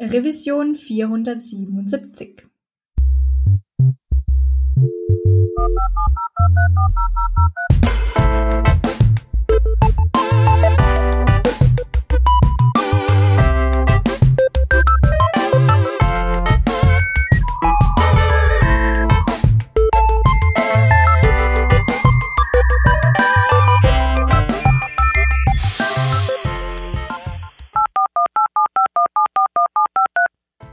Revision vierhundertsiebenundsiebzig.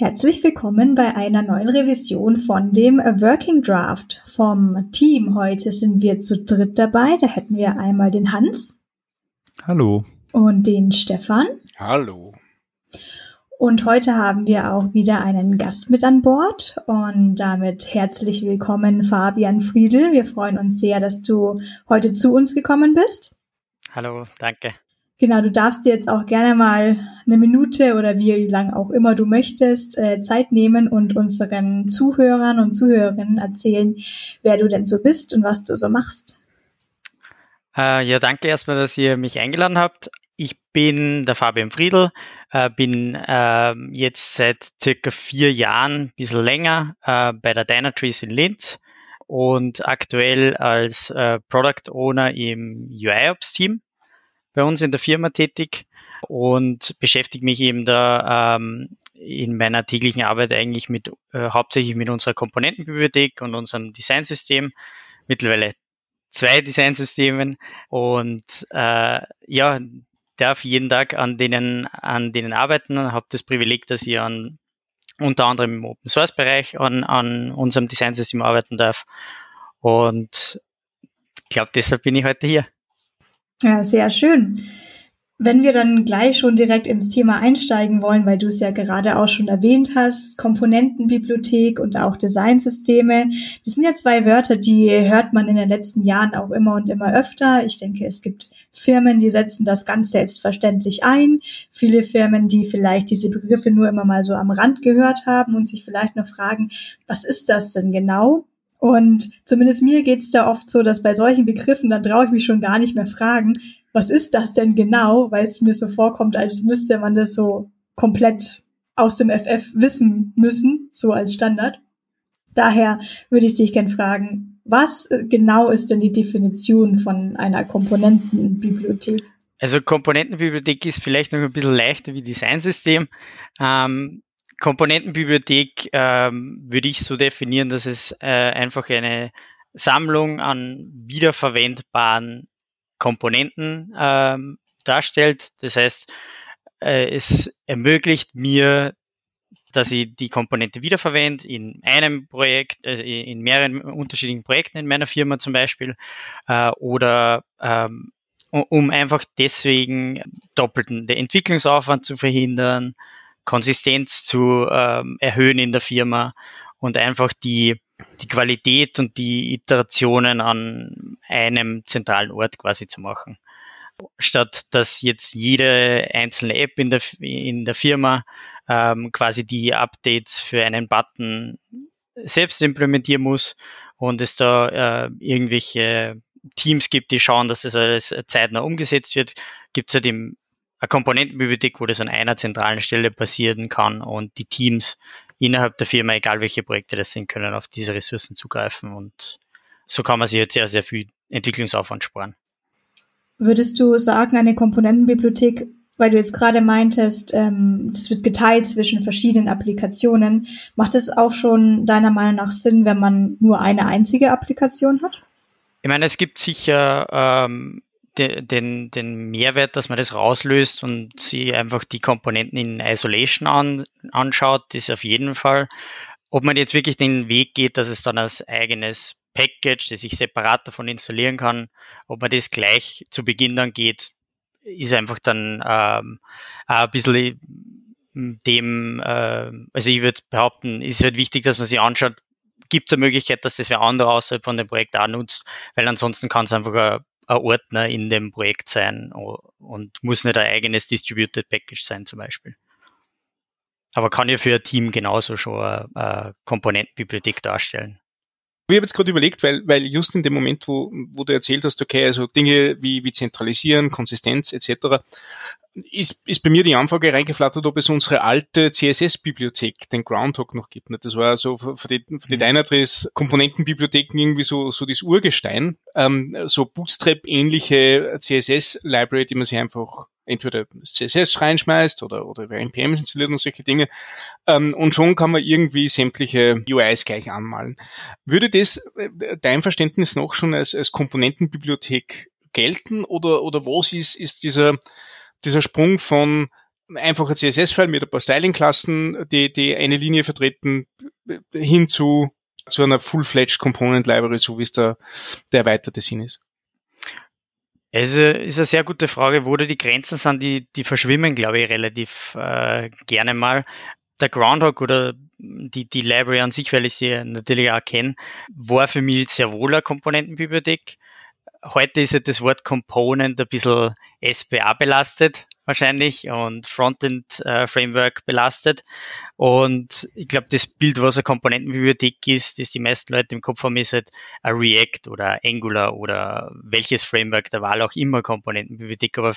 Herzlich willkommen bei einer neuen Revision von dem Working Draft vom Team. Heute sind wir zu dritt dabei. Da hätten wir einmal den Hans. Hallo. Und den Stefan. Hallo. Und heute haben wir auch wieder einen Gast mit an Bord und damit herzlich willkommen Fabian Friedel. Wir freuen uns sehr, dass du heute zu uns gekommen bist. Hallo, danke. Genau, du darfst dir jetzt auch gerne mal eine Minute oder wie lang auch immer du möchtest, äh, Zeit nehmen und unseren Zuhörern und Zuhörerinnen erzählen, wer du denn so bist und was du so machst. Äh, ja, danke erstmal, dass ihr mich eingeladen habt. Ich bin der Fabian Friedl, äh, bin äh, jetzt seit circa vier Jahren, ein bisschen länger, bei der Dynatrace in Linz und aktuell als Product Owner im UI-Ops-Team bei uns in der Firma tätig und beschäftige mich eben da ähm, in meiner täglichen Arbeit eigentlich mit äh, hauptsächlich mit unserer Komponentenbibliothek und unserem Designsystem. Mittlerweile zwei Designsystemen und äh, ja, darf jeden Tag an denen, an denen arbeiten, habe das Privileg, dass ich an, unter anderem im Open Source Bereich an, an unserem Designsystem arbeiten darf. Und ich glaube, deshalb bin ich heute hier. Ja, sehr schön. Wenn wir dann gleich schon direkt ins Thema einsteigen wollen, weil du es ja gerade auch schon erwähnt hast, Komponentenbibliothek und auch Designsysteme, das sind ja zwei Wörter, die hört man in den letzten Jahren auch immer und immer öfter. Ich denke, es gibt Firmen, die setzen das ganz selbstverständlich ein. Viele Firmen, die vielleicht diese Begriffe nur immer mal so am Rand gehört haben und sich vielleicht noch fragen, was ist das denn genau? Und zumindest mir geht's da oft so, dass bei solchen Begriffen, dann traue ich mich schon gar nicht mehr fragen, was ist das denn genau, weil es mir so vorkommt, als müsste man das so komplett aus dem FF wissen müssen, so als Standard. Daher würde ich dich gern fragen, was genau ist denn die Definition von einer Komponentenbibliothek? Also Komponentenbibliothek ist vielleicht noch ein bisschen leichter wie Designsystem. Ähm, Komponentenbibliothek ähm, würde ich so definieren, dass es äh, einfach eine Sammlung an wiederverwendbaren Komponenten ähm, darstellt. Das heißt, äh, es ermöglicht mir, dass ich die Komponente wiederverwende in einem Projekt, also in mehreren unterschiedlichen Projekten in meiner Firma zum Beispiel, äh, oder ähm, um einfach deswegen doppelten Entwicklungsaufwand zu verhindern, Konsistenz zu ähm, erhöhen in der Firma und einfach die, die Qualität und die Iterationen an einem zentralen Ort quasi zu machen. Statt dass jetzt jede einzelne App in der, in der Firma ähm, quasi die Updates für einen Button selbst implementieren muss und es da äh, irgendwelche Teams gibt, die schauen, dass das alles zeitnah umgesetzt wird, gibt es halt im eine Komponentenbibliothek, wo das an einer zentralen Stelle passieren kann und die Teams innerhalb der Firma, egal welche Projekte das sind, können auf diese Ressourcen zugreifen und so kann man sich jetzt sehr, sehr viel Entwicklungsaufwand sparen. Würdest du sagen, eine Komponentenbibliothek, weil du jetzt gerade meintest, ähm, das wird geteilt zwischen verschiedenen Applikationen, macht es auch schon deiner Meinung nach Sinn, wenn man nur eine einzige Applikation hat? Ich meine, es gibt sicher ähm, den, den Mehrwert, dass man das rauslöst und sie einfach die Komponenten in Isolation an, anschaut, ist auf jeden Fall. Ob man jetzt wirklich den Weg geht, dass es dann als eigenes Package, das ich separat davon installieren kann, ob man das gleich zu Beginn dann geht, ist einfach dann ähm, ein bisschen dem, äh, also ich würde behaupten, ist halt wichtig, dass man sich anschaut, gibt es eine Möglichkeit, dass das wer andere außerhalb von dem Projekt auch nutzt, weil ansonsten kann es einfach ein, ein Ordner in dem Projekt sein und muss nicht ein eigenes Distributed Package sein zum Beispiel. Aber kann ja für ein Team genauso schon eine, eine Komponentenbibliothek darstellen. Ich habe jetzt gerade überlegt, weil, weil just in dem Moment, wo, wo du erzählt hast, okay, also Dinge wie, wie Zentralisieren, Konsistenz etc., ist, ist bei mir die Anfrage reingeflattert, ob es unsere alte CSS-Bibliothek, den Groundhog, noch gibt. Das war so für die, für die mhm. Dynatrace-Komponentenbibliotheken irgendwie so, so das Urgestein, ähm, so Bootstrap-ähnliche CSS-Library, die man sich einfach entweder CSS reinschmeißt oder, oder über NPMs installiert und solche Dinge. Ähm, und schon kann man irgendwie sämtliche UIs gleich anmalen. Würde das äh, dein Verständnis noch schon als, als Komponentenbibliothek gelten oder, oder was ist, ist dieser dieser Sprung von einfacher CSS-File mit ein paar Styling-Klassen, die, die eine Linie vertreten, hin zu, zu einer Full-Fledged Component Library, so wie es der, der erweiterte Sinn ist? Also ist eine sehr gute Frage, wo da die Grenzen sind, die, die verschwimmen, glaube ich, relativ äh, gerne mal. Der Groundhog oder die, die Library an sich, weil ich sie natürlich auch kenne, war für mich sehr wohl eine Komponentenbibliothek heute ist ja das Wort Component ein bisschen SPA belastet wahrscheinlich und Frontend äh, Framework belastet. Und ich glaube, das Bild, was eine Komponentenbibliothek ist, das die meisten Leute im Kopf haben, ist halt ein React oder Angular oder welches Framework der Wahl auch immer Komponentenbibliothek. Aber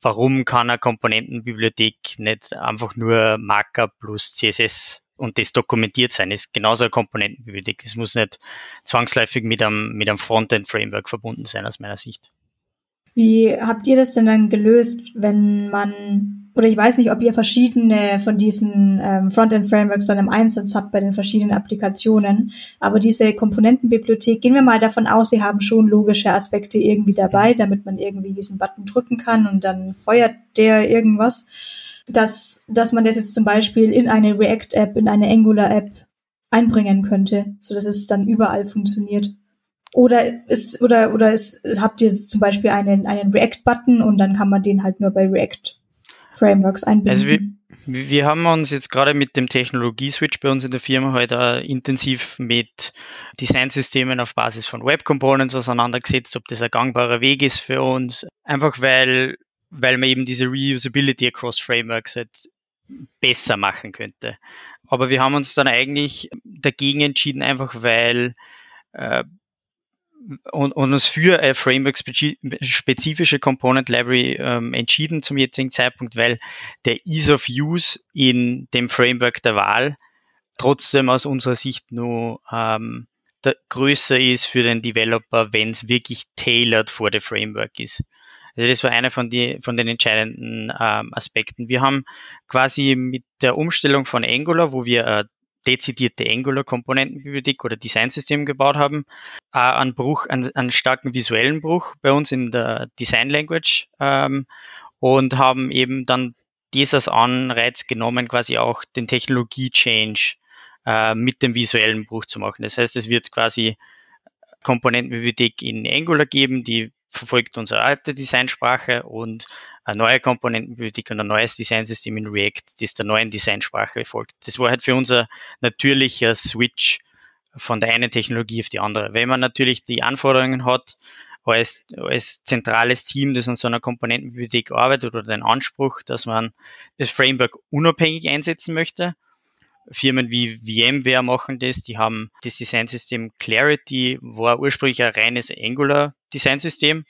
warum kann eine Komponentenbibliothek nicht einfach nur Markup plus CSS und das dokumentiert sein, ist genauso eine Komponentenbibliothek. Es muss nicht zwangsläufig mit einem, mit einem Frontend-Framework verbunden sein, aus meiner Sicht. Wie habt ihr das denn dann gelöst, wenn man, oder ich weiß nicht, ob ihr verschiedene von diesen ähm, Frontend-Frameworks dann im Einsatz habt bei den verschiedenen Applikationen, aber diese Komponentenbibliothek, gehen wir mal davon aus, sie haben schon logische Aspekte irgendwie dabei, damit man irgendwie diesen Button drücken kann und dann feuert der irgendwas dass, dass man das jetzt zum Beispiel in eine React-App, in eine Angular-App einbringen könnte, so dass es dann überall funktioniert. Oder ist, oder, oder ist, habt ihr zum Beispiel einen, einen React-Button und dann kann man den halt nur bei React-Frameworks einbinden? Also wir, wir haben uns jetzt gerade mit dem Technologie-Switch bei uns in der Firma heute halt intensiv mit Designsystemen auf Basis von Web Components auseinandergesetzt, ob das ein gangbarer Weg ist für uns. Einfach weil weil man eben diese Reusability across Frameworks halt besser machen könnte. Aber wir haben uns dann eigentlich dagegen entschieden, einfach weil äh, und, und uns für eine Framework-spezifische Component Library ähm, entschieden zum jetzigen Zeitpunkt, weil der Ease of Use in dem Framework der Wahl trotzdem aus unserer Sicht nur ähm, größer ist für den Developer, wenn es wirklich tailored vor der Framework ist. Also das war einer von, die, von den entscheidenden ähm, Aspekten. Wir haben quasi mit der Umstellung von Angular, wo wir äh, dezidierte Angular-Komponentenbibliothek oder Designsystem gebaut haben, äh, einen Bruch, einen, einen, starken visuellen Bruch bei uns in der Design Language ähm, und haben eben dann dieses Anreiz genommen, quasi auch den Technologie-Change äh, mit dem visuellen Bruch zu machen. Das heißt, es wird quasi Komponentenbibliothek in Angular geben, die verfolgt unsere alte Designsprache und eine neue Komponentenbibliothek und ein neues Designsystem in React, das der neuen Designsprache folgt. Das war halt für uns ein natürlicher Switch von der einen Technologie auf die andere. Wenn man natürlich die Anforderungen hat, als, als zentrales Team, das an so einer Komponentenbibliothek arbeitet oder den Anspruch, dass man das Framework unabhängig einsetzen möchte. Firmen wie VMware machen das, die haben das Designsystem Clarity, war ursprünglich ein reines Angular Designsystem,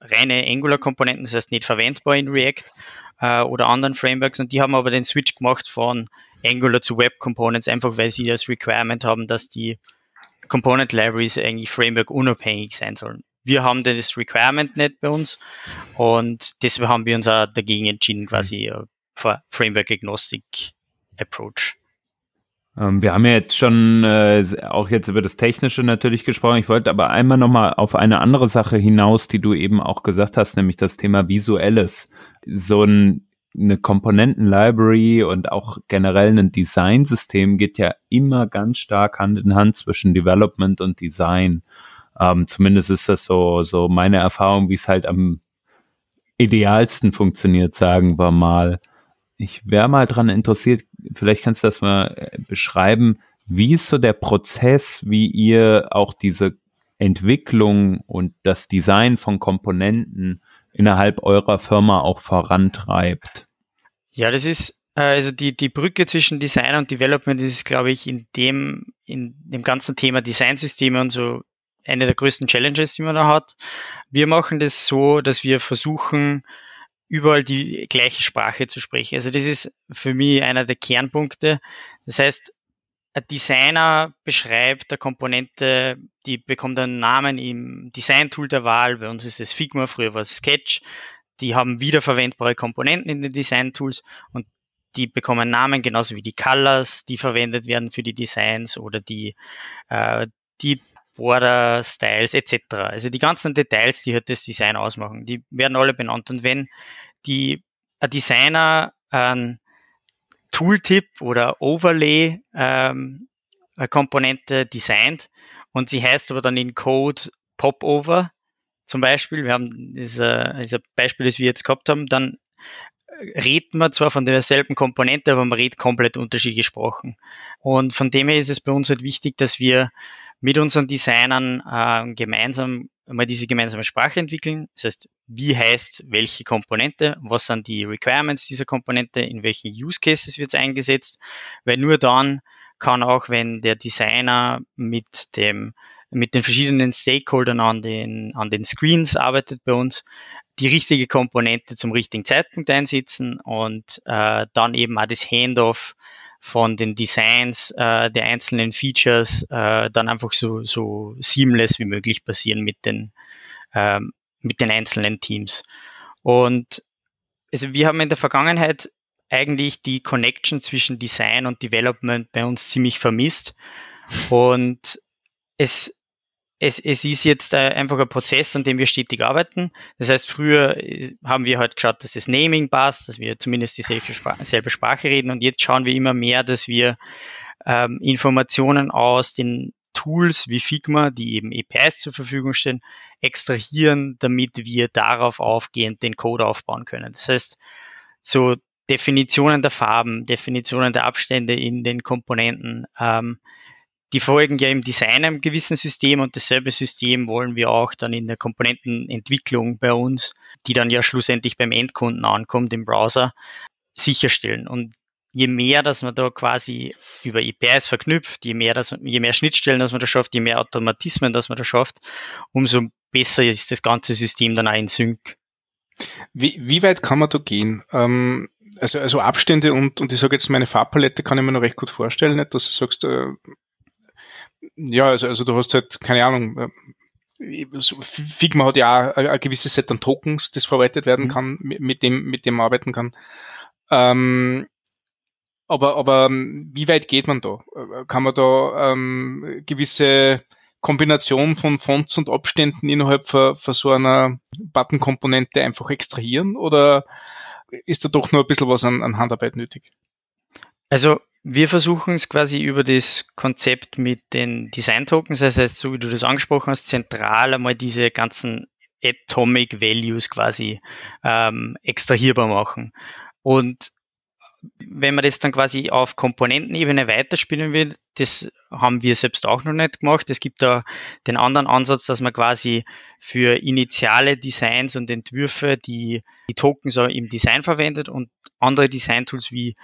reine Angular-Komponenten, das heißt nicht verwendbar in React äh, oder anderen Frameworks. Und die haben aber den Switch gemacht von Angular zu Web Components, einfach weil sie das Requirement haben, dass die Component Libraries eigentlich Framework unabhängig sein sollen. Wir haben das Requirement nicht bei uns und deshalb haben wir uns auch dagegen entschieden, quasi uh, Framework Agnostic Approach. Ähm, wir haben ja jetzt schon äh, auch jetzt über das Technische natürlich gesprochen. Ich wollte aber einmal nochmal auf eine andere Sache hinaus, die du eben auch gesagt hast, nämlich das Thema Visuelles. So ein, eine Komponenten-Library und auch generell ein Design-System geht ja immer ganz stark Hand in Hand zwischen Development und Design. Ähm, zumindest ist das so, so meine Erfahrung, wie es halt am idealsten funktioniert, sagen wir mal. ich wäre mal dran interessiert, vielleicht kannst du das mal äh, beschreiben, wie ist so der Prozess, wie ihr auch diese Entwicklung und das Design von Komponenten innerhalb eurer Firma auch vorantreibt? Ja, das ist äh, also die, die Brücke zwischen Design und Development ist, glaube ich, in dem, in dem ganzen Thema Designsysteme und so eine der größten Challenges, die man da hat. Wir machen das so, dass wir versuchen, überall die gleiche Sprache zu sprechen. Also das ist für mich einer der Kernpunkte. Das heißt, ein Designer beschreibt eine Komponente, die bekommt einen Namen im Design-Tool der Wahl. Bei uns ist es Figma, früher war es Sketch. Die haben wiederverwendbare Komponenten in den Design-Tools und die bekommen Namen, genauso wie die Colors, die verwendet werden für die Designs oder die, äh, die Border Styles etc. Also die ganzen Details, die halt das Design ausmachen, die werden alle benannt. Und wenn die ein Designer ein Tooltip oder Overlay ähm, Komponente designt und sie heißt aber dann in Code Popover zum Beispiel, wir haben dieses Beispiel, das wir jetzt gehabt haben, dann redet man zwar von derselben Komponente, aber man redet komplett unterschiedlich gesprochen. Und von dem her ist es bei uns halt wichtig, dass wir mit unseren Designern äh, gemeinsam mal diese gemeinsame Sprache entwickeln. Das heißt, wie heißt welche Komponente, was sind die Requirements dieser Komponente, in welchen Use Cases wird es eingesetzt, weil nur dann kann auch, wenn der Designer mit dem mit den verschiedenen Stakeholdern an den, an den Screens arbeitet bei uns, die richtige Komponente zum richtigen Zeitpunkt einsetzen und äh, dann eben auch das Handoff von den Designs äh, der einzelnen Features äh, dann einfach so, so seamless wie möglich passieren mit den, ähm, mit den einzelnen Teams. Und also wir haben in der Vergangenheit eigentlich die Connection zwischen Design und Development bei uns ziemlich vermisst. Und es es, es ist jetzt äh, einfach ein Prozess, an dem wir stetig arbeiten. Das heißt, früher äh, haben wir halt geschaut, dass das Naming passt, dass wir zumindest dieselbe Sprache, selbe Sprache reden und jetzt schauen wir immer mehr, dass wir ähm, Informationen aus den Tools wie Figma, die eben APIs zur Verfügung stellen, extrahieren, damit wir darauf aufgehend den Code aufbauen können. Das heißt, so Definitionen der Farben, Definitionen der Abstände in den Komponenten, ähm, die folgen ja im Design einem gewissen System und dasselbe System wollen wir auch dann in der Komponentenentwicklung bei uns, die dann ja schlussendlich beim Endkunden ankommt im Browser, sicherstellen. Und je mehr, dass man da quasi über APIs verknüpft, je mehr, dass, je mehr Schnittstellen, dass man da schafft, je mehr Automatismen, dass man da schafft, umso besser ist das ganze System dann auch in Sync. Wie, wie weit kann man da gehen? Ähm, also, also Abstände und, und ich sage jetzt, meine Farbpalette kann ich mir noch recht gut vorstellen, nicht, dass du sagst, äh, ja, also, also du hast halt, keine Ahnung, äh, Figma hat ja auch ein gewisses Set an Tokens, das verwaltet werden mhm. kann, mit dem, mit dem man arbeiten kann. Ähm, aber, aber ähm, wie weit geht man da? Kann man da ähm, gewisse Kombination von Fonts und Abständen innerhalb von, von so einer Button-Komponente einfach extrahieren oder ist da doch nur ein bisschen was an, an Handarbeit nötig? Also wir versuchen es quasi über das Konzept mit den Design-Tokens, das heißt, so wie du das angesprochen hast, zentral einmal diese ganzen Atomic Values quasi ähm, extrahierbar machen. Und wenn man das dann quasi auf Komponentenebene weiterspielen will, das haben wir selbst auch noch nicht gemacht. Es gibt da den anderen Ansatz, dass man quasi für initiale Designs und Entwürfe die, die Tokens im Design verwendet und andere Design-Tools wie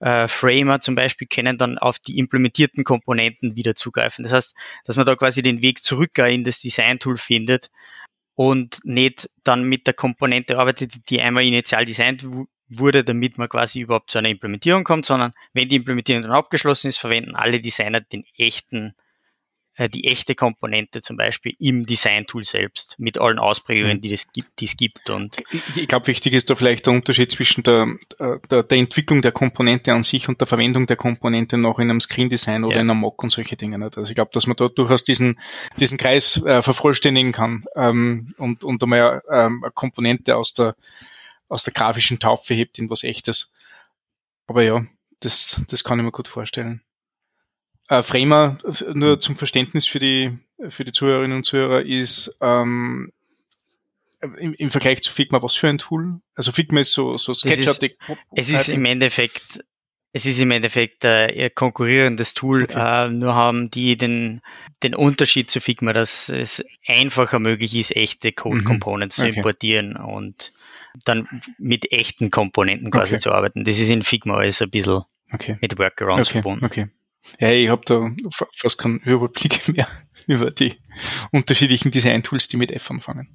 äh, Framer zum Beispiel können dann auf die implementierten Komponenten wieder zugreifen. Das heißt, dass man da quasi den Weg zurück in das Design-Tool findet und nicht dann mit der Komponente arbeitet, die einmal initial designt wurde, damit man quasi überhaupt zu einer Implementierung kommt, sondern wenn die Implementierung dann abgeschlossen ist, verwenden alle Designer den echten die echte Komponente zum Beispiel im Design-Tool selbst mit allen Ausprägungen, mhm. die, es gibt, die es gibt. Und ich, glaube, wichtig ist da vielleicht der Unterschied zwischen der, der, der, Entwicklung der Komponente an sich und der Verwendung der Komponente noch in einem Screen-Design oder ja. in einem Mock und solche Dinge. Also ich glaube, dass man da durchaus diesen, diesen Kreis äh, vervollständigen kann ähm, und, und einmal ähm, eine Komponente aus der, aus der grafischen Taufe hebt in was Echtes. Aber ja, das, das kann ich mir gut vorstellen. Äh, Framer, nur zum Verständnis für die, für die Zuhörerinnen und Zuhörer, ist ähm, im, im Vergleich zu Figma, was für ein Tool? Also Figma ist so, so SketchUp. Es ist, es ist im Endeffekt es ist im Endeffekt äh, ihr konkurrierendes Tool, okay. äh, nur haben die den, den Unterschied zu Figma, dass es einfacher möglich ist, echte Code-Components mhm. okay. zu importieren und dann mit echten Komponenten quasi okay. zu arbeiten. Das ist in Figma alles ein bisschen mit Workarounds verbunden. Okay. Ja, ich habe da fast keinen Überblick mehr über die unterschiedlichen Design-Tools, die mit F anfangen.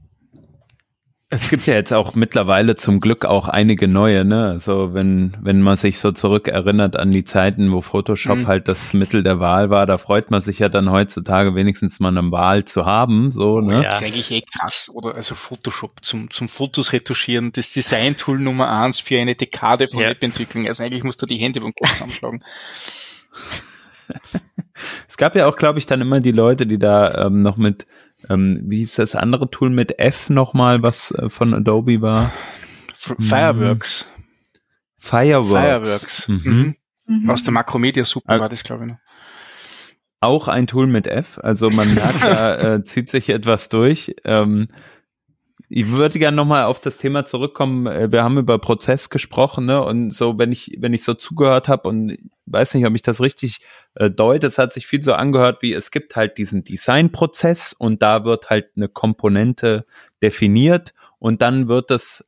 Es gibt ja jetzt auch mittlerweile zum Glück auch einige neue, ne? Also wenn, wenn man sich so zurückerinnert an die Zeiten, wo Photoshop mhm. halt das Mittel der Wahl war, da freut man sich ja dann heutzutage wenigstens mal eine Wahl zu haben, so, ne? Ja. Das ist eigentlich eh krass, oder? Also Photoshop zum, zum Fotos retuschieren, das Design-Tool Nummer eins für eine Dekade von ja. Webentwicklung. Also eigentlich musst du die Hände vom Kopf zusammenschlagen. Es gab ja auch, glaube ich, dann immer die Leute, die da ähm, noch mit ähm, wie hieß das andere Tool mit F nochmal, was äh, von Adobe war? Fireworks. Fireworks. Fireworks. Mhm. Mhm. Aus der Makromedia Super war das, glaube ich, noch. Auch ein Tool mit F. Also man merkt, da äh, zieht sich etwas durch. Ähm, ich würde gerne nochmal auf das Thema zurückkommen. Äh, wir haben über Prozess gesprochen, ne? Und so, wenn ich, wenn ich so zugehört habe und weiß nicht, ob ich das richtig äh, deute, es hat sich viel so angehört, wie es gibt halt diesen Designprozess und da wird halt eine Komponente definiert und dann wird das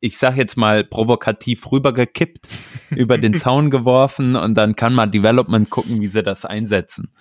ich sag jetzt mal provokativ rübergekippt, über den Zaun geworfen und dann kann mal Development gucken, wie sie das einsetzen.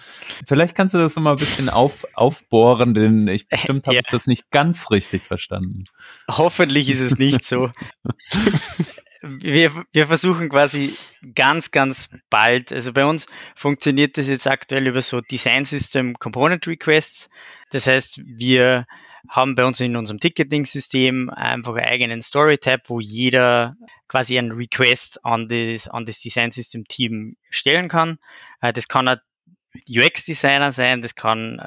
Vielleicht kannst du das nochmal ein bisschen auf, aufbohren, denn ich bestimmt habe ja. ich das nicht ganz richtig verstanden. Hoffentlich ist es nicht so. wir, wir versuchen quasi ganz, ganz bald, also bei uns funktioniert das jetzt aktuell über so Design System Component Requests. Das heißt, wir haben bei uns in unserem Ticketing-System einfach einen eigenen Story-Tab, wo jeder quasi einen Request an das, an das Design System Team stellen kann. Äh, das kann ein UX-Designer sein, das kann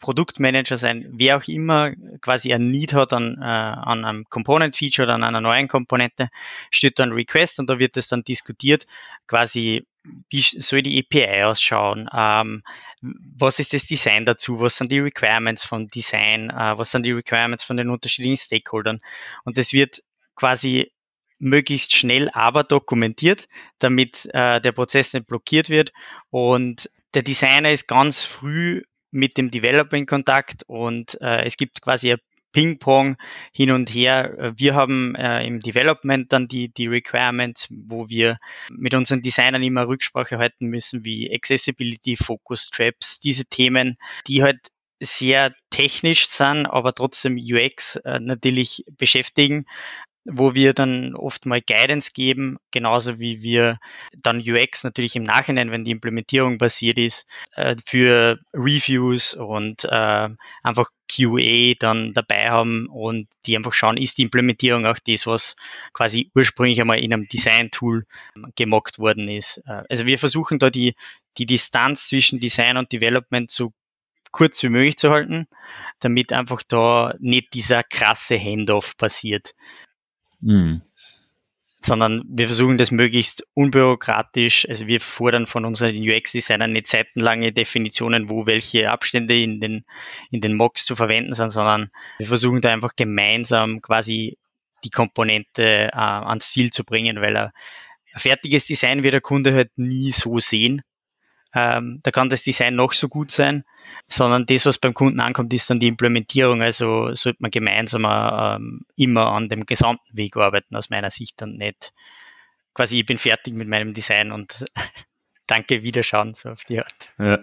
Produktmanager sein, wer auch immer quasi ein Need hat an, äh, an einem Component-Feature oder an einer neuen Komponente, steht dann Request und da wird es dann diskutiert, quasi wie soll die API ausschauen, ähm, was ist das Design dazu, was sind die Requirements vom Design, äh, was sind die Requirements von den unterschiedlichen Stakeholdern? Und das wird quasi möglichst schnell aber dokumentiert, damit äh, der Prozess nicht blockiert wird. Und der Designer ist ganz früh mit dem Developer in Kontakt und äh, es gibt quasi ein Ping-Pong hin und her. Wir haben äh, im Development dann die, die Requirements, wo wir mit unseren Designern immer Rücksprache halten müssen, wie Accessibility, Focus Traps, diese Themen, die halt sehr technisch sind, aber trotzdem UX äh, natürlich beschäftigen wo wir dann oft mal Guidance geben, genauso wie wir dann UX natürlich im Nachhinein, wenn die Implementierung passiert ist, äh, für Reviews und äh, einfach QA dann dabei haben und die einfach schauen, ist die Implementierung auch das, was quasi ursprünglich einmal in einem Design-Tool gemockt worden ist. Äh, also wir versuchen da die, die Distanz zwischen Design und Development so kurz wie möglich zu halten, damit einfach da nicht dieser krasse Handoff passiert. Mhm. Sondern wir versuchen das möglichst unbürokratisch. Also wir fordern von unseren UX-Designern nicht seitenlange Definitionen, wo welche Abstände in den, in den Mocks zu verwenden sind, sondern wir versuchen da einfach gemeinsam quasi die Komponente äh, ans Ziel zu bringen, weil ein, ein fertiges Design wird der Kunde halt nie so sehen. Ähm, da kann das Design noch so gut sein, sondern das, was beim Kunden ankommt, ist dann die Implementierung. Also sollte man gemeinsam ähm, immer an dem gesamten Weg arbeiten, aus meiner Sicht und nicht quasi, ich bin fertig mit meinem Design und danke, Wiederschauen, so auf die Art. Ja.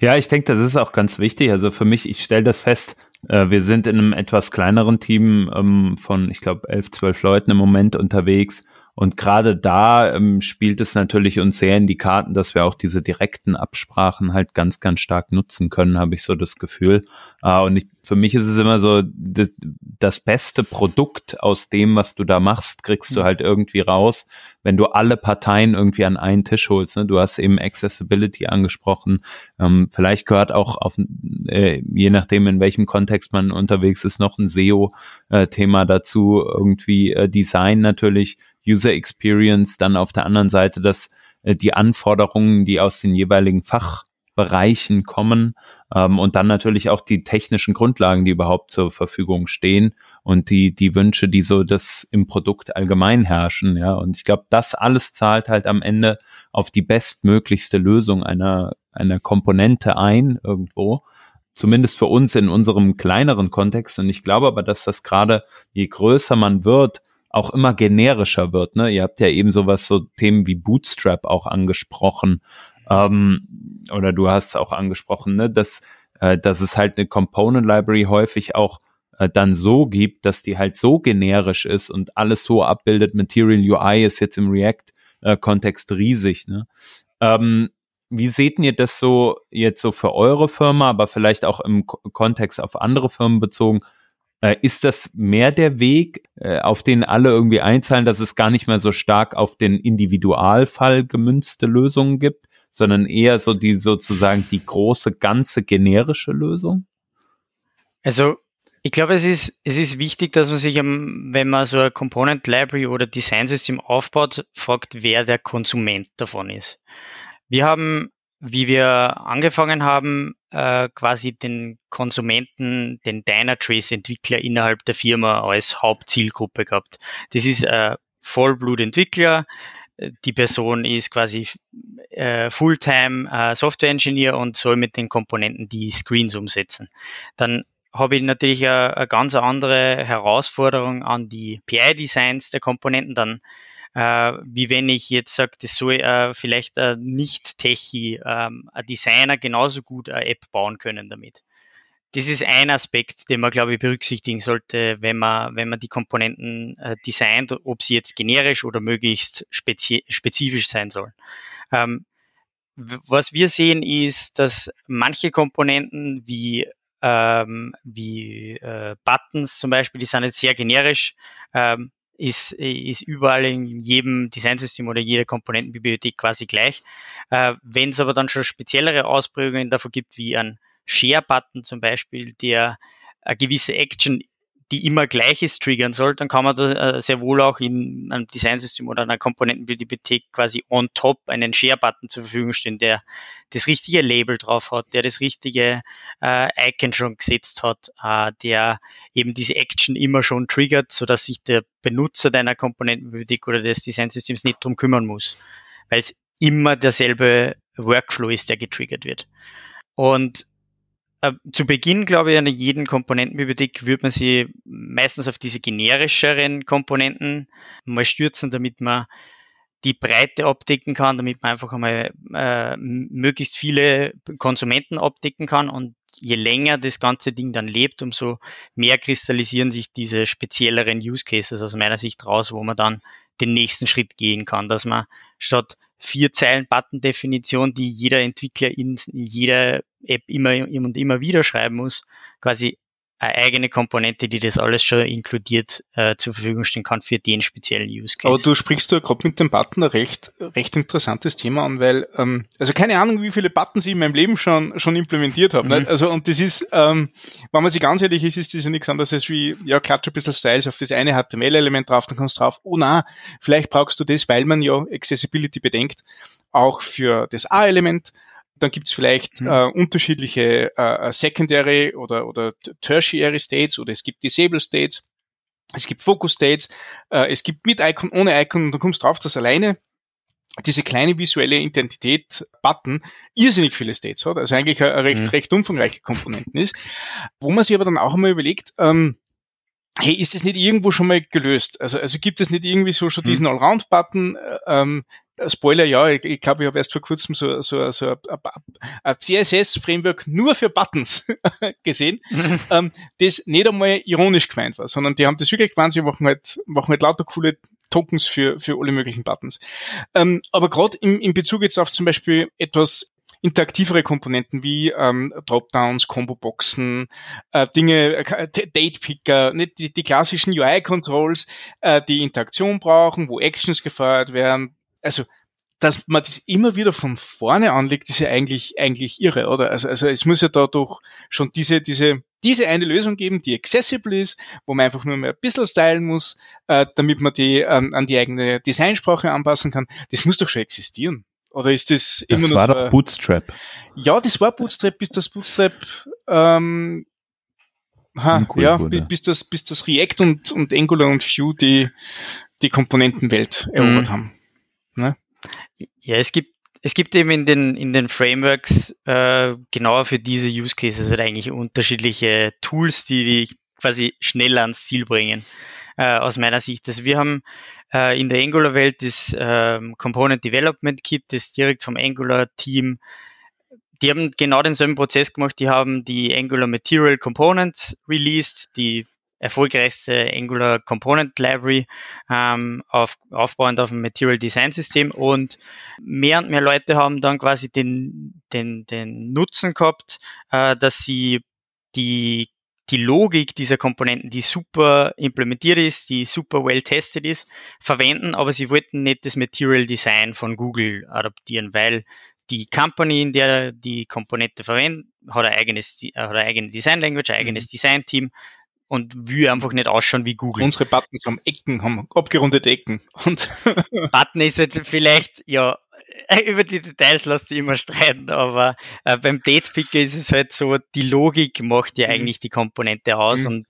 Ja, ich denke, das ist auch ganz wichtig. Also für mich, ich stelle das fest, äh, wir sind in einem etwas kleineren Team ähm, von, ich glaube, elf, zwölf Leuten im Moment unterwegs und gerade da ähm, spielt es natürlich uns sehr in die Karten, dass wir auch diese direkten Absprachen halt ganz, ganz stark nutzen können, habe ich so das Gefühl. Äh, und ich, für mich ist es immer so, das, das, beste Produkt aus dem, was du da machst, kriegst du mhm. halt irgendwie raus, wenn du alle Parteien irgendwie an einen Tisch holst. Ne? Du hast eben Accessibility angesprochen. Ähm, vielleicht gehört auch auf, äh, je nachdem, in welchem Kontext man unterwegs ist, noch ein SEO-Thema äh, dazu, irgendwie äh, Design natürlich User Experience, dann auf der anderen Seite, dass äh, die Anforderungen, die aus den jeweiligen Fach Bereichen kommen ähm, und dann natürlich auch die technischen Grundlagen, die überhaupt zur Verfügung stehen und die, die Wünsche, die so das im Produkt allgemein herrschen, ja. Und ich glaube, das alles zahlt halt am Ende auf die bestmöglichste Lösung einer, einer Komponente ein irgendwo. Zumindest für uns in unserem kleineren Kontext. Und ich glaube aber, dass das gerade, je größer man wird, auch immer generischer wird. Ne? Ihr habt ja eben sowas, so Themen wie Bootstrap auch angesprochen. Ähm, oder du hast auch angesprochen, ne, dass, äh, dass es halt eine Component Library häufig auch äh, dann so gibt, dass die halt so generisch ist und alles so abbildet. Material UI ist jetzt im React-Kontext äh, riesig. Ne? Ähm, wie seht ihr das so jetzt so für eure Firma, aber vielleicht auch im K Kontext auf andere Firmen bezogen? Äh, ist das mehr der Weg, äh, auf den alle irgendwie einzahlen, dass es gar nicht mehr so stark auf den Individualfall gemünzte Lösungen gibt, sondern eher so die sozusagen die große ganze generische Lösung? Also ich glaube, es ist, es ist wichtig, dass man sich, wenn man so ein Component Library oder Design System aufbaut, fragt, wer der Konsument davon ist. Wir haben, wie wir angefangen haben, äh, quasi den Konsumenten, den Dynatrace-Entwickler innerhalb der Firma als Hauptzielgruppe gehabt. Das ist ein Vollblut-Entwickler. Die Person ist quasi äh, Fulltime äh, Software Engineer und soll mit den Komponenten die Screens umsetzen. Dann habe ich natürlich eine, eine ganz andere Herausforderung an die PI-Designs der Komponenten dann, äh, wie wenn ich jetzt sage, das soll äh, vielleicht äh, nicht Techie, ähm, ein Designer genauso gut eine App bauen können damit. Das ist ein Aspekt, den man, glaube ich, berücksichtigen sollte, wenn man, wenn man die Komponenten äh, designt, ob sie jetzt generisch oder möglichst spezi spezifisch sein sollen. Ähm, was wir sehen ist, dass manche Komponenten wie ähm, wie äh, Buttons zum Beispiel, die sind jetzt sehr generisch, ähm, ist, ist überall in jedem Designsystem oder jeder Komponentenbibliothek quasi gleich. Äh, Wenn es aber dann schon speziellere Ausprägungen davon gibt, wie ein Share-Button zum Beispiel, der eine gewisse Action die immer gleiches triggern soll, dann kann man da äh, sehr wohl auch in einem Designsystem oder einer Komponentenbibliothek quasi on top einen Share-Button zur Verfügung stellen, der das richtige Label drauf hat, der das richtige äh, Icon schon gesetzt hat, äh, der eben diese Action immer schon triggert, so dass sich der Benutzer deiner Komponentenbibliothek oder des Designsystems nicht drum kümmern muss, weil es immer derselbe Workflow ist, der getriggert wird. Und äh, zu Beginn, glaube ich, an jeden Komponentenbibliothek würde man sie meistens auf diese generischeren Komponenten mal stürzen, damit man die Breite abdecken kann, damit man einfach einmal äh, möglichst viele Konsumenten abdecken kann. Und je länger das ganze Ding dann lebt, umso mehr kristallisieren sich diese spezielleren Use Cases aus meiner Sicht raus, wo man dann den nächsten Schritt gehen kann, dass man statt vier Zeilen Button-Definition, die jeder Entwickler in, in jeder App immer und immer wieder schreiben muss, quasi eine eigene Komponente, die das alles schon inkludiert äh, zur Verfügung stehen kann für den speziellen Use Case. Aber du sprichst da gerade mit dem Button ein recht, recht interessantes Thema an, weil, ähm, also keine Ahnung, wie viele Buttons ich in meinem Leben schon, schon implementiert habe. Mhm. Also, und das ist, ähm, wenn man sich ganz ehrlich ist, ist das ja nichts anderes als wie, ja, klatsch ein bisschen Styles auf das eine HTML-Element drauf, dann kommst du drauf, oh na, vielleicht brauchst du das, weil man ja Accessibility bedenkt, auch für das A-Element dann gibt's vielleicht mhm. äh, unterschiedliche äh, Secondary oder, oder Tertiary States oder es gibt Disable States, es gibt Focus States, äh, es gibt mit Icon, ohne Icon und du kommst drauf, dass alleine diese kleine visuelle Identität Button irrsinnig viele States hat, also eigentlich eine recht, mhm. recht umfangreiche Komponenten ist, wo man sich aber dann auch einmal überlegt, ähm, hey, ist das nicht irgendwo schon mal gelöst? Also, also gibt es nicht irgendwie so schon diesen mhm. Allround-Button? Äh, ähm, Spoiler, ja, ich, ich glaube, ich habe erst vor kurzem so, so, so ein CSS-Framework nur für Buttons gesehen, ähm, das nicht einmal ironisch gemeint war, sondern die haben das wirklich gemeint, sie machen halt, machen halt lauter coole Tokens für, für alle möglichen Buttons. Ähm, aber gerade im, in Bezug jetzt auf zum Beispiel etwas interaktivere Komponenten wie ähm, Dropdowns, Combo-Boxen, äh, Dinge, äh, Date-Picker, nicht die, die klassischen UI-Controls, äh, die Interaktion brauchen, wo Actions gefeuert werden, also dass man das immer wieder von vorne anlegt, ist ja eigentlich, eigentlich irre, oder? Also, also es muss ja da doch schon diese, diese, diese eine Lösung geben, die accessible ist, wo man einfach nur mehr ein bisschen stylen muss, äh, damit man die ähm, an die eigene Designsprache anpassen kann. Das muss doch schon existieren. Oder ist das, das immer noch war so, doch Bootstrap. Ja, das war Bootstrap, bis das Bootstrap ähm, ha, ja, wurde. bis das, bis das React und, und Angular und Vue die, die Komponentenwelt erobert mhm. haben. Ne? Ja, es gibt es gibt eben in den, in den Frameworks äh, genauer für diese Use Cases halt eigentlich unterschiedliche Tools, die die quasi schneller ans Ziel bringen, äh, aus meiner Sicht. Also wir haben äh, in der Angular-Welt das äh, Component Development Kit, das direkt vom Angular-Team die haben genau denselben Prozess gemacht. Die haben die Angular Material Components released, die erfolgreichste Angular Component Library, ähm, auf, aufbauend auf dem Material Design System und mehr und mehr Leute haben dann quasi den, den, den Nutzen gehabt, äh, dass sie die die Logik dieser Komponenten, die super implementiert ist, die super well tested ist, verwenden, aber sie wollten nicht das Material Design von Google adaptieren, weil die Company, in der die Komponente verwendet, hat ein eigenes, hat eine eigene Design Language, ein eigenes mhm. Design Team und will einfach nicht ausschauen wie Google. Unsere Buttons haben Ecken, haben abgerundete Ecken. Und Button ist halt vielleicht, ja, über die Details lässt sich immer streiten, aber äh, beim Datepicker ist es halt so, die Logik macht ja mhm. eigentlich die Komponente aus mhm. und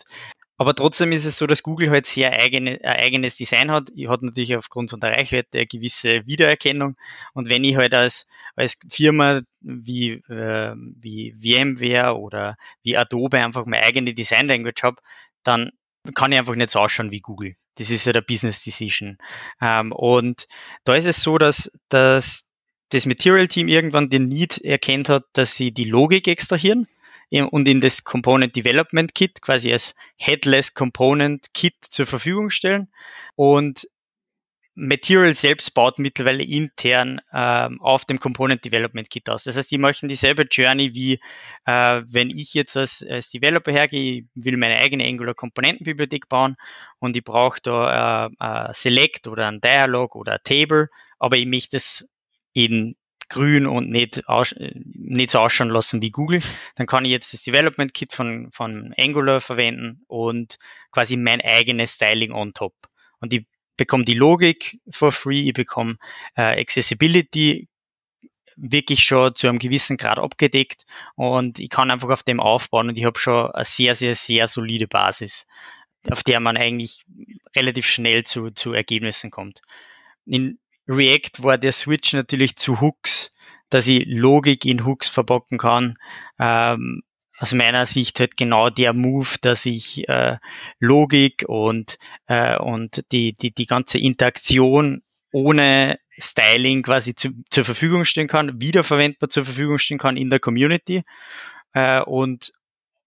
aber trotzdem ist es so, dass Google halt sehr eigene, ein eigenes Design hat. Ich hat natürlich aufgrund von der Reichweite eine gewisse Wiedererkennung. Und wenn ich halt als, als Firma wie, äh, wie VMware oder wie Adobe einfach meine eigene Design Language habe, dann kann ich einfach nicht so ausschauen wie Google. Das ist ja der Business Decision. Ähm, und da ist es so, dass, dass das Material Team irgendwann den Need erkennt hat, dass sie die Logik extrahieren und in das Component Development Kit quasi als Headless Component Kit zur Verfügung stellen. Und Material selbst baut mittlerweile intern ähm, auf dem Component Development Kit aus. Das heißt, die möchten dieselbe Journey wie äh, wenn ich jetzt als, als Developer hergehe, will meine eigene Angular Komponentenbibliothek bauen und ich brauche da äh, äh, Select oder ein Dialog oder ein Table, aber ich möchte es in grün und nicht, aus, nicht so ausschauen lassen wie Google, dann kann ich jetzt das Development Kit von, von Angular verwenden und quasi mein eigenes Styling on top. Und ich bekomme die Logik for free, ich bekomme äh, Accessibility wirklich schon zu einem gewissen Grad abgedeckt und ich kann einfach auf dem aufbauen und ich habe schon eine sehr, sehr, sehr solide Basis, auf der man eigentlich relativ schnell zu, zu Ergebnissen kommt. In React war der Switch natürlich zu Hooks, dass ich Logik in Hooks verbocken kann. Ähm, aus meiner Sicht halt genau der Move, dass ich äh, Logik und, äh, und die, die, die ganze Interaktion ohne Styling quasi zu, zur Verfügung stehen kann, wiederverwendbar zur Verfügung stehen kann in der Community äh, und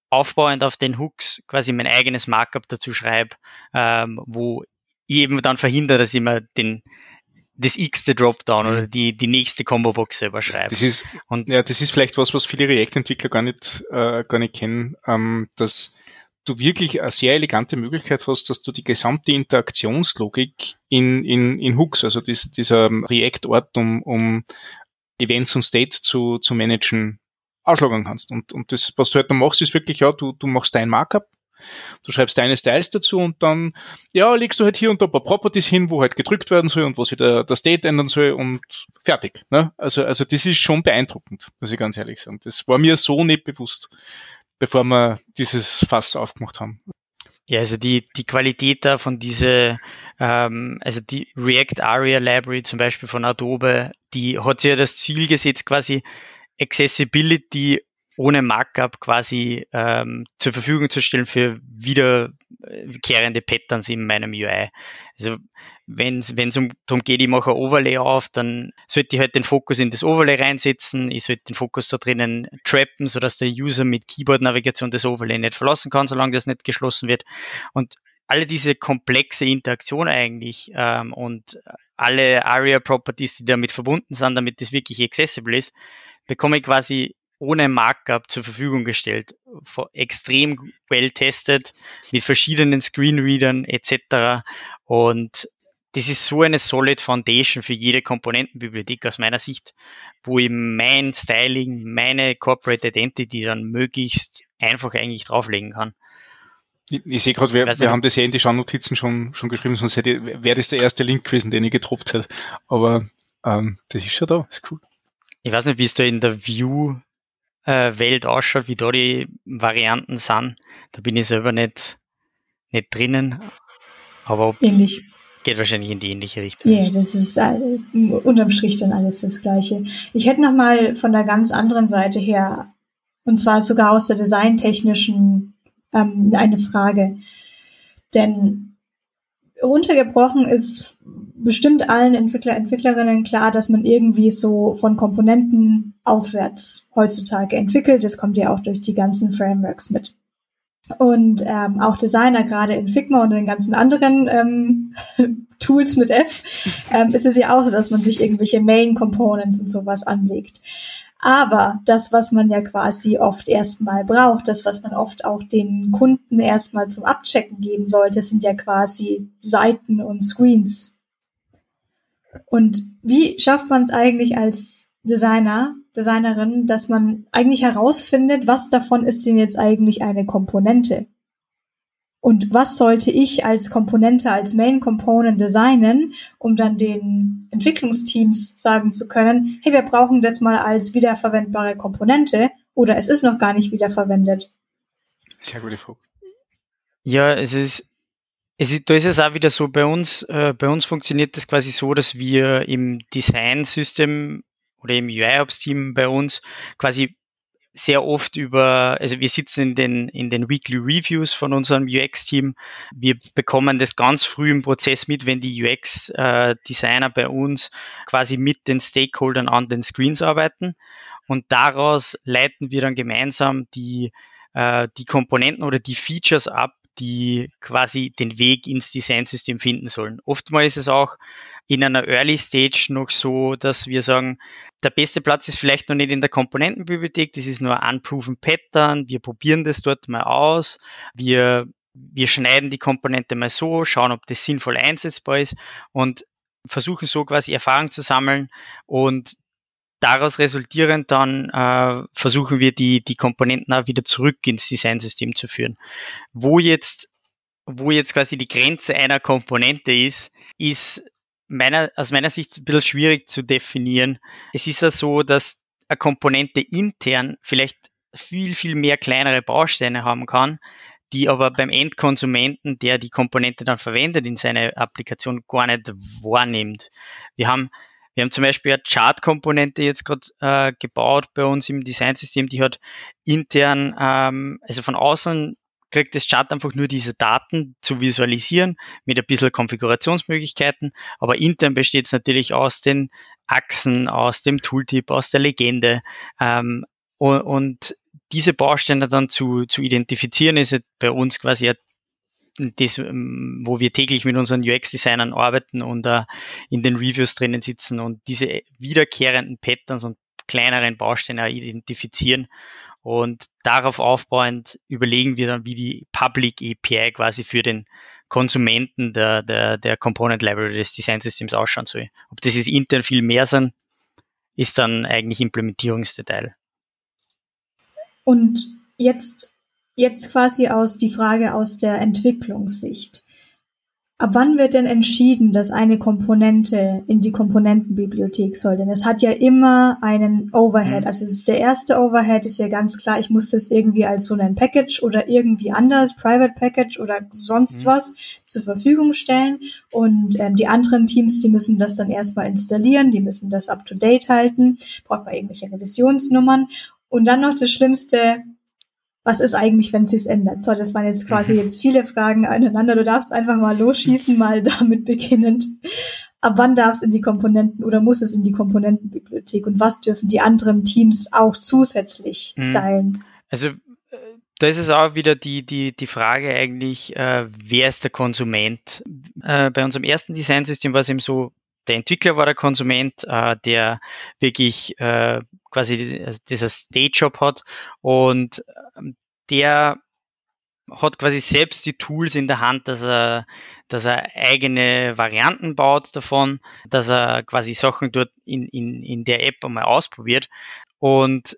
aufbauend auf den Hooks quasi mein eigenes Markup dazu schreibe, ähm, wo ich eben dann verhindere, dass ich mir den, das x-te Dropdown oder mhm. die, die nächste Combo-Box selber schreiben. Das ist, und ja, das ist vielleicht was, was viele React-Entwickler gar nicht, äh, gar nicht kennen, ähm, dass du wirklich eine sehr elegante Möglichkeit hast, dass du die gesamte Interaktionslogik in, in, in Hooks, also dies, dieser React-Ort, um, um Events und State zu, zu managen, auslagern kannst. Und, und das, was du halt dann machst, ist wirklich, ja, du, du machst dein Markup, Du schreibst deine Styles dazu und dann, ja, legst du halt hier und da ein paar Properties hin, wo halt gedrückt werden soll und wo sich der, der State ändern soll und fertig. Ne? Also, also das ist schon beeindruckend, muss ich ganz ehrlich sagen. Das war mir so nicht bewusst, bevor wir dieses Fass aufgemacht haben. Ja, also die, die Qualität da von diese, ähm, also die React Aria Library zum Beispiel von Adobe, die hat sich ja das Ziel gesetzt, quasi Accessibility ohne Markup quasi ähm, zur Verfügung zu stellen für wiederkehrende Patterns in meinem UI. Also wenn es um, darum geht, ich mache ein Overlay auf, dann sollte ich halt den Fokus in das Overlay reinsetzen, ich sollte den Fokus da drinnen trappen, sodass der User mit Keyboard-Navigation das Overlay nicht verlassen kann, solange das nicht geschlossen wird. Und alle diese komplexe Interaktion eigentlich ähm, und alle ARIA-Properties, die damit verbunden sind, damit das wirklich accessible ist, bekomme ich quasi ohne Markup zur Verfügung gestellt, extrem well tested mit verschiedenen Screenreadern etc. Und das ist so eine solid Foundation für jede Komponentenbibliothek aus meiner Sicht, wo ich mein Styling, meine Corporate Identity dann möglichst einfach eigentlich drauflegen kann. Ich, ich sehe gerade, wir, wir haben das ja in die Schaunotizen schon, schon geschrieben, sonst hätte, wäre das der erste Link gewesen, den ich getroppt hätte. Aber ähm, das ist schon da, ist cool. ich weiß nicht, wie es da in der View-Welt ausschaut, wie da die Varianten sind. Da bin ich selber nicht, nicht drinnen. Aber ähnlich. Geht wahrscheinlich in die ähnliche Richtung. Ja, yeah, das ist äh, unterm Strich dann alles das Gleiche. Ich hätte noch mal von der ganz anderen Seite her, und zwar sogar aus der designtechnischen, ähm, eine Frage. Denn runtergebrochen ist bestimmt allen Entwickler, Entwicklerinnen klar, dass man irgendwie so von Komponenten aufwärts heutzutage entwickelt. Das kommt ja auch durch die ganzen Frameworks mit. Und ähm, auch Designer, gerade in Figma und in den ganzen anderen ähm, Tools mit F, ähm, ist es ja auch so, dass man sich irgendwelche Main Components und sowas anlegt. Aber das, was man ja quasi oft erstmal braucht, das, was man oft auch den Kunden erstmal zum Abchecken geben sollte, sind ja quasi Seiten und Screens. Und wie schafft man es eigentlich als Designer, Designerin, dass man eigentlich herausfindet, was davon ist denn jetzt eigentlich eine Komponente? Und was sollte ich als Komponente, als Main Component designen, um dann den Entwicklungsteams sagen zu können, hey, wir brauchen das mal als wiederverwendbare Komponente oder es ist noch gar nicht wiederverwendet. Sehr gute Frage. Ja, es ist, es ist, da ist es auch wieder so, bei uns, äh, bei uns funktioniert das quasi so, dass wir im Design-System oder im UI-Ops-Team bei uns quasi sehr oft über, also wir sitzen in den, in den Weekly Reviews von unserem UX-Team. Wir bekommen das ganz früh im Prozess mit, wenn die UX-Designer bei uns quasi mit den Stakeholdern an den Screens arbeiten. Und daraus leiten wir dann gemeinsam die, äh, die Komponenten oder die Features ab, die quasi den Weg ins Designsystem finden sollen. Oftmals ist es auch in einer Early Stage noch so, dass wir sagen, der beste Platz ist vielleicht noch nicht in der Komponentenbibliothek, das ist nur ein unproven Pattern, wir probieren das dort mal aus, wir, wir schneiden die Komponente mal so, schauen, ob das sinnvoll einsetzbar ist und versuchen so quasi Erfahrung zu sammeln und daraus resultierend dann äh, versuchen wir die, die Komponenten auch wieder zurück ins Designsystem zu führen. Wo jetzt, wo jetzt quasi die Grenze einer Komponente ist, ist meiner, aus meiner Sicht ein bisschen schwierig zu definieren. Es ist ja so, dass eine Komponente intern vielleicht viel, viel mehr kleinere Bausteine haben kann, die aber beim Endkonsumenten, der die Komponente dann verwendet in seine Applikation, gar nicht wahrnimmt. Wir haben wir haben zum Beispiel eine Chart-Komponente jetzt gerade äh, gebaut bei uns im Designsystem, die hat intern, ähm, also von außen kriegt das Chart einfach nur diese Daten zu visualisieren mit ein bisschen Konfigurationsmöglichkeiten, aber intern besteht es natürlich aus den Achsen, aus dem Tooltip, aus der Legende ähm, und, und diese Bausteine dann zu, zu identifizieren, ist bei uns quasi das, ähm, wo wir täglich mit unseren UX-Designern arbeiten und uh, in den Reviews drinnen sitzen und diese wiederkehrenden Patterns und kleineren Bausteine identifizieren und darauf aufbauend überlegen wir dann, wie die Public API quasi für den Konsumenten der, der, der Component Library des Design Systems ausschauen soll. Ob das jetzt intern viel mehr sind, ist dann eigentlich Implementierungsdetail. Und jetzt, jetzt quasi aus die Frage aus der Entwicklungssicht. Ab wann wird denn entschieden, dass eine Komponente in die Komponentenbibliothek soll? Denn es hat ja immer einen Overhead. Mhm. Also der erste Overhead ist ja ganz klar, ich muss das irgendwie als so ein Package oder irgendwie anders, Private Package oder sonst mhm. was zur Verfügung stellen. Und ähm, die anderen Teams, die müssen das dann erstmal installieren, die müssen das up-to-date halten, braucht man irgendwelche Revisionsnummern. Und dann noch das Schlimmste, was ist eigentlich, wenn es sich ändert? So, das waren jetzt quasi mhm. jetzt viele Fragen aneinander. Du darfst einfach mal losschießen, mal damit beginnend. Ab wann darf es in die Komponenten oder muss es in die Komponentenbibliothek und was dürfen die anderen Teams auch zusätzlich mhm. stylen? Also äh, da ist es auch wieder die, die, die Frage eigentlich, äh, wer ist der Konsument? Äh, bei unserem ersten Designsystem war es eben so, der Entwickler war der Konsument, äh, der wirklich äh, quasi dieser Stage-Job hat und ähm, der hat quasi selbst die Tools in der Hand, dass er, dass er eigene Varianten baut davon, dass er quasi Sachen dort in, in, in der App einmal ausprobiert. Und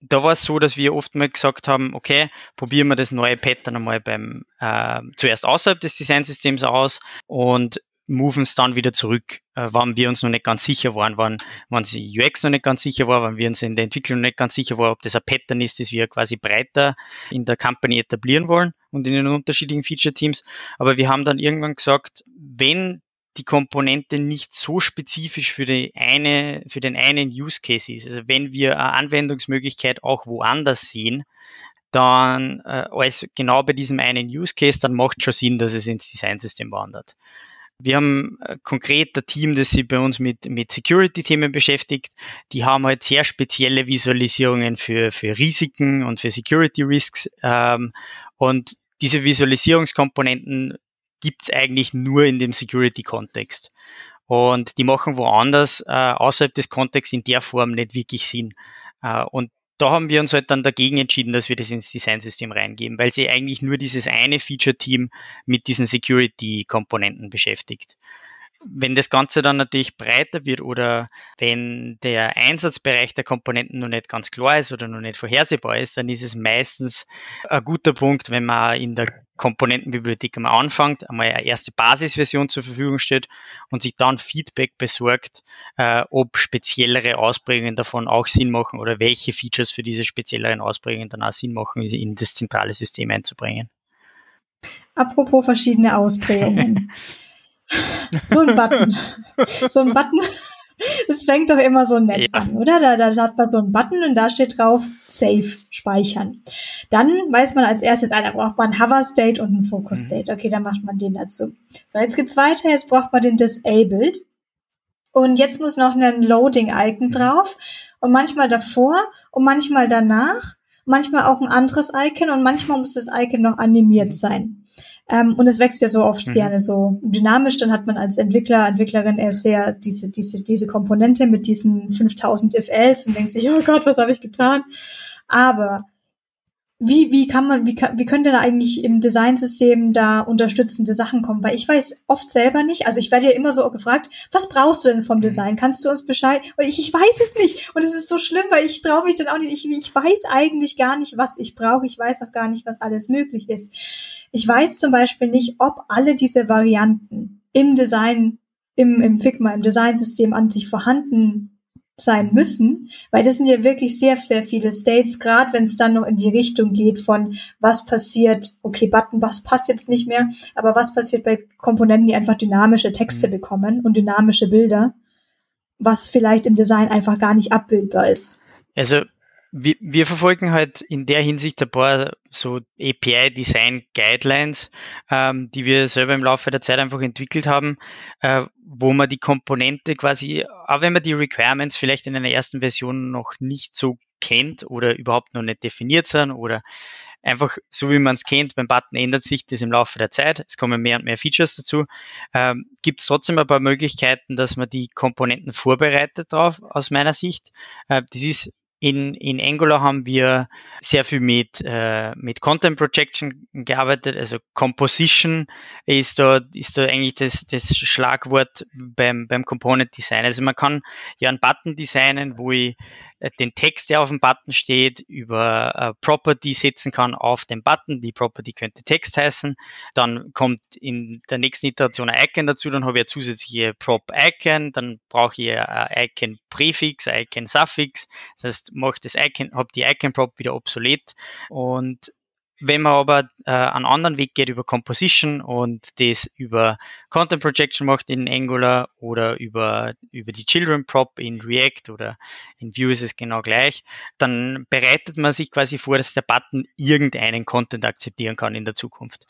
da war es so, dass wir oft mal gesagt haben, okay, probieren wir das neue Pattern einmal beim äh, zuerst außerhalb des Designsystems aus und moven es dann wieder zurück, äh, wann wir uns noch nicht ganz sicher waren, wann, wann die UX noch nicht ganz sicher war, wann wir uns in der Entwicklung noch nicht ganz sicher waren, ob das ein Pattern ist, das wir quasi breiter in der Company etablieren wollen und in den unterschiedlichen Feature-Teams. Aber wir haben dann irgendwann gesagt, wenn die Komponente nicht so spezifisch für, die eine, für den einen Use Case ist, also wenn wir eine Anwendungsmöglichkeit auch woanders sehen, dann äh, als genau bei diesem einen Use Case, dann macht schon Sinn, dass es ins Designsystem wandert. Wir haben äh, konkret ein Team, das sich bei uns mit, mit Security-Themen beschäftigt. Die haben halt sehr spezielle Visualisierungen für, für Risiken und für Security-Risks. Ähm, und diese Visualisierungskomponenten gibt es eigentlich nur in dem Security-Kontext. Und die machen woanders äh, außerhalb des Kontexts in der Form nicht wirklich Sinn. Äh, und da haben wir uns halt dann dagegen entschieden, dass wir das ins Designsystem reingeben, weil sie eigentlich nur dieses eine Feature-Team mit diesen Security-Komponenten beschäftigt. Wenn das Ganze dann natürlich breiter wird oder wenn der Einsatzbereich der Komponenten noch nicht ganz klar ist oder noch nicht vorhersehbar ist, dann ist es meistens ein guter Punkt, wenn man in der Komponentenbibliothek einmal anfängt, einmal eine erste Basisversion zur Verfügung stellt und sich dann Feedback besorgt, äh, ob speziellere Ausprägungen davon auch Sinn machen oder welche Features für diese spezielleren Ausprägungen dann auch Sinn machen, in das zentrale System einzubringen. Apropos verschiedene Ausprägungen. so ein Button. so ein Button das fängt doch immer so nett ja. an, oder? Da, da hat man so einen Button und da steht drauf Save, speichern. Dann weiß man als erstes, ah, da braucht man einen Hover State und einen Focus mhm. State. Okay, dann macht man den dazu. So, jetzt geht's weiter. Jetzt braucht man den Disabled. Und jetzt muss noch ein Loading-Icon mhm. drauf. Und manchmal davor und manchmal danach. Manchmal auch ein anderes Icon und manchmal muss das Icon noch animiert mhm. sein. Ähm, und es wächst ja so oft mhm. gerne so dynamisch. Dann hat man als Entwickler, Entwicklerin eher sehr diese, diese, diese Komponente mit diesen 5000 if-else und denkt sich, oh Gott, was habe ich getan? Aber wie, wie kann man, wie, wie könnte da eigentlich im Designsystem da unterstützende Sachen kommen? Weil ich weiß oft selber nicht, also ich werde ja immer so gefragt, was brauchst du denn vom mhm. Design? Kannst du uns Bescheid? Und ich, ich weiß es nicht. Und es ist so schlimm, weil ich traue mich dann auch nicht, ich, ich weiß eigentlich gar nicht, was ich brauche. Ich weiß auch gar nicht, was alles möglich ist. Ich weiß zum Beispiel nicht, ob alle diese Varianten im Design, im, im Figma, im Designsystem an sich vorhanden sein müssen, weil das sind ja wirklich sehr, sehr viele States, gerade wenn es dann noch in die Richtung geht von was passiert, okay, Button, was passt jetzt nicht mehr, aber was passiert bei Komponenten, die einfach dynamische Texte mhm. bekommen und dynamische Bilder, was vielleicht im Design einfach gar nicht abbildbar ist. Also wir, wir verfolgen halt in der Hinsicht ein paar so API-Design-Guidelines, ähm, die wir selber im Laufe der Zeit einfach entwickelt haben, äh, wo man die Komponente quasi, auch wenn man die Requirements vielleicht in einer ersten Version noch nicht so kennt oder überhaupt noch nicht definiert sind oder einfach so wie man es kennt, beim Button ändert sich das im Laufe der Zeit, es kommen mehr und mehr Features dazu, ähm, gibt es trotzdem ein paar Möglichkeiten, dass man die Komponenten vorbereitet drauf, aus meiner Sicht. Äh, das ist in, in Angular haben wir sehr viel mit, äh, mit Content Projection gearbeitet. Also Composition ist da, ist da eigentlich das, das Schlagwort beim, beim Component Design. Also man kann ja einen Button designen, wo ich den Text, der auf dem Button steht, über äh, Property setzen kann auf den Button. Die Property könnte Text heißen. Dann kommt in der nächsten Iteration ein Icon dazu. Dann habe ich zusätzliche Prop-Icon. Dann brauche ich ein Icon-Präfix, ein Icon-Suffix. Das heißt, mache das Icon, habe die Icon-Prop wieder obsolet. Und wenn man aber äh, einen anderen Weg geht über Composition und das über Content Projection macht in Angular oder über, über die Children Prop in React oder in Vue ist es genau gleich, dann bereitet man sich quasi vor, dass der Button irgendeinen Content akzeptieren kann in der Zukunft.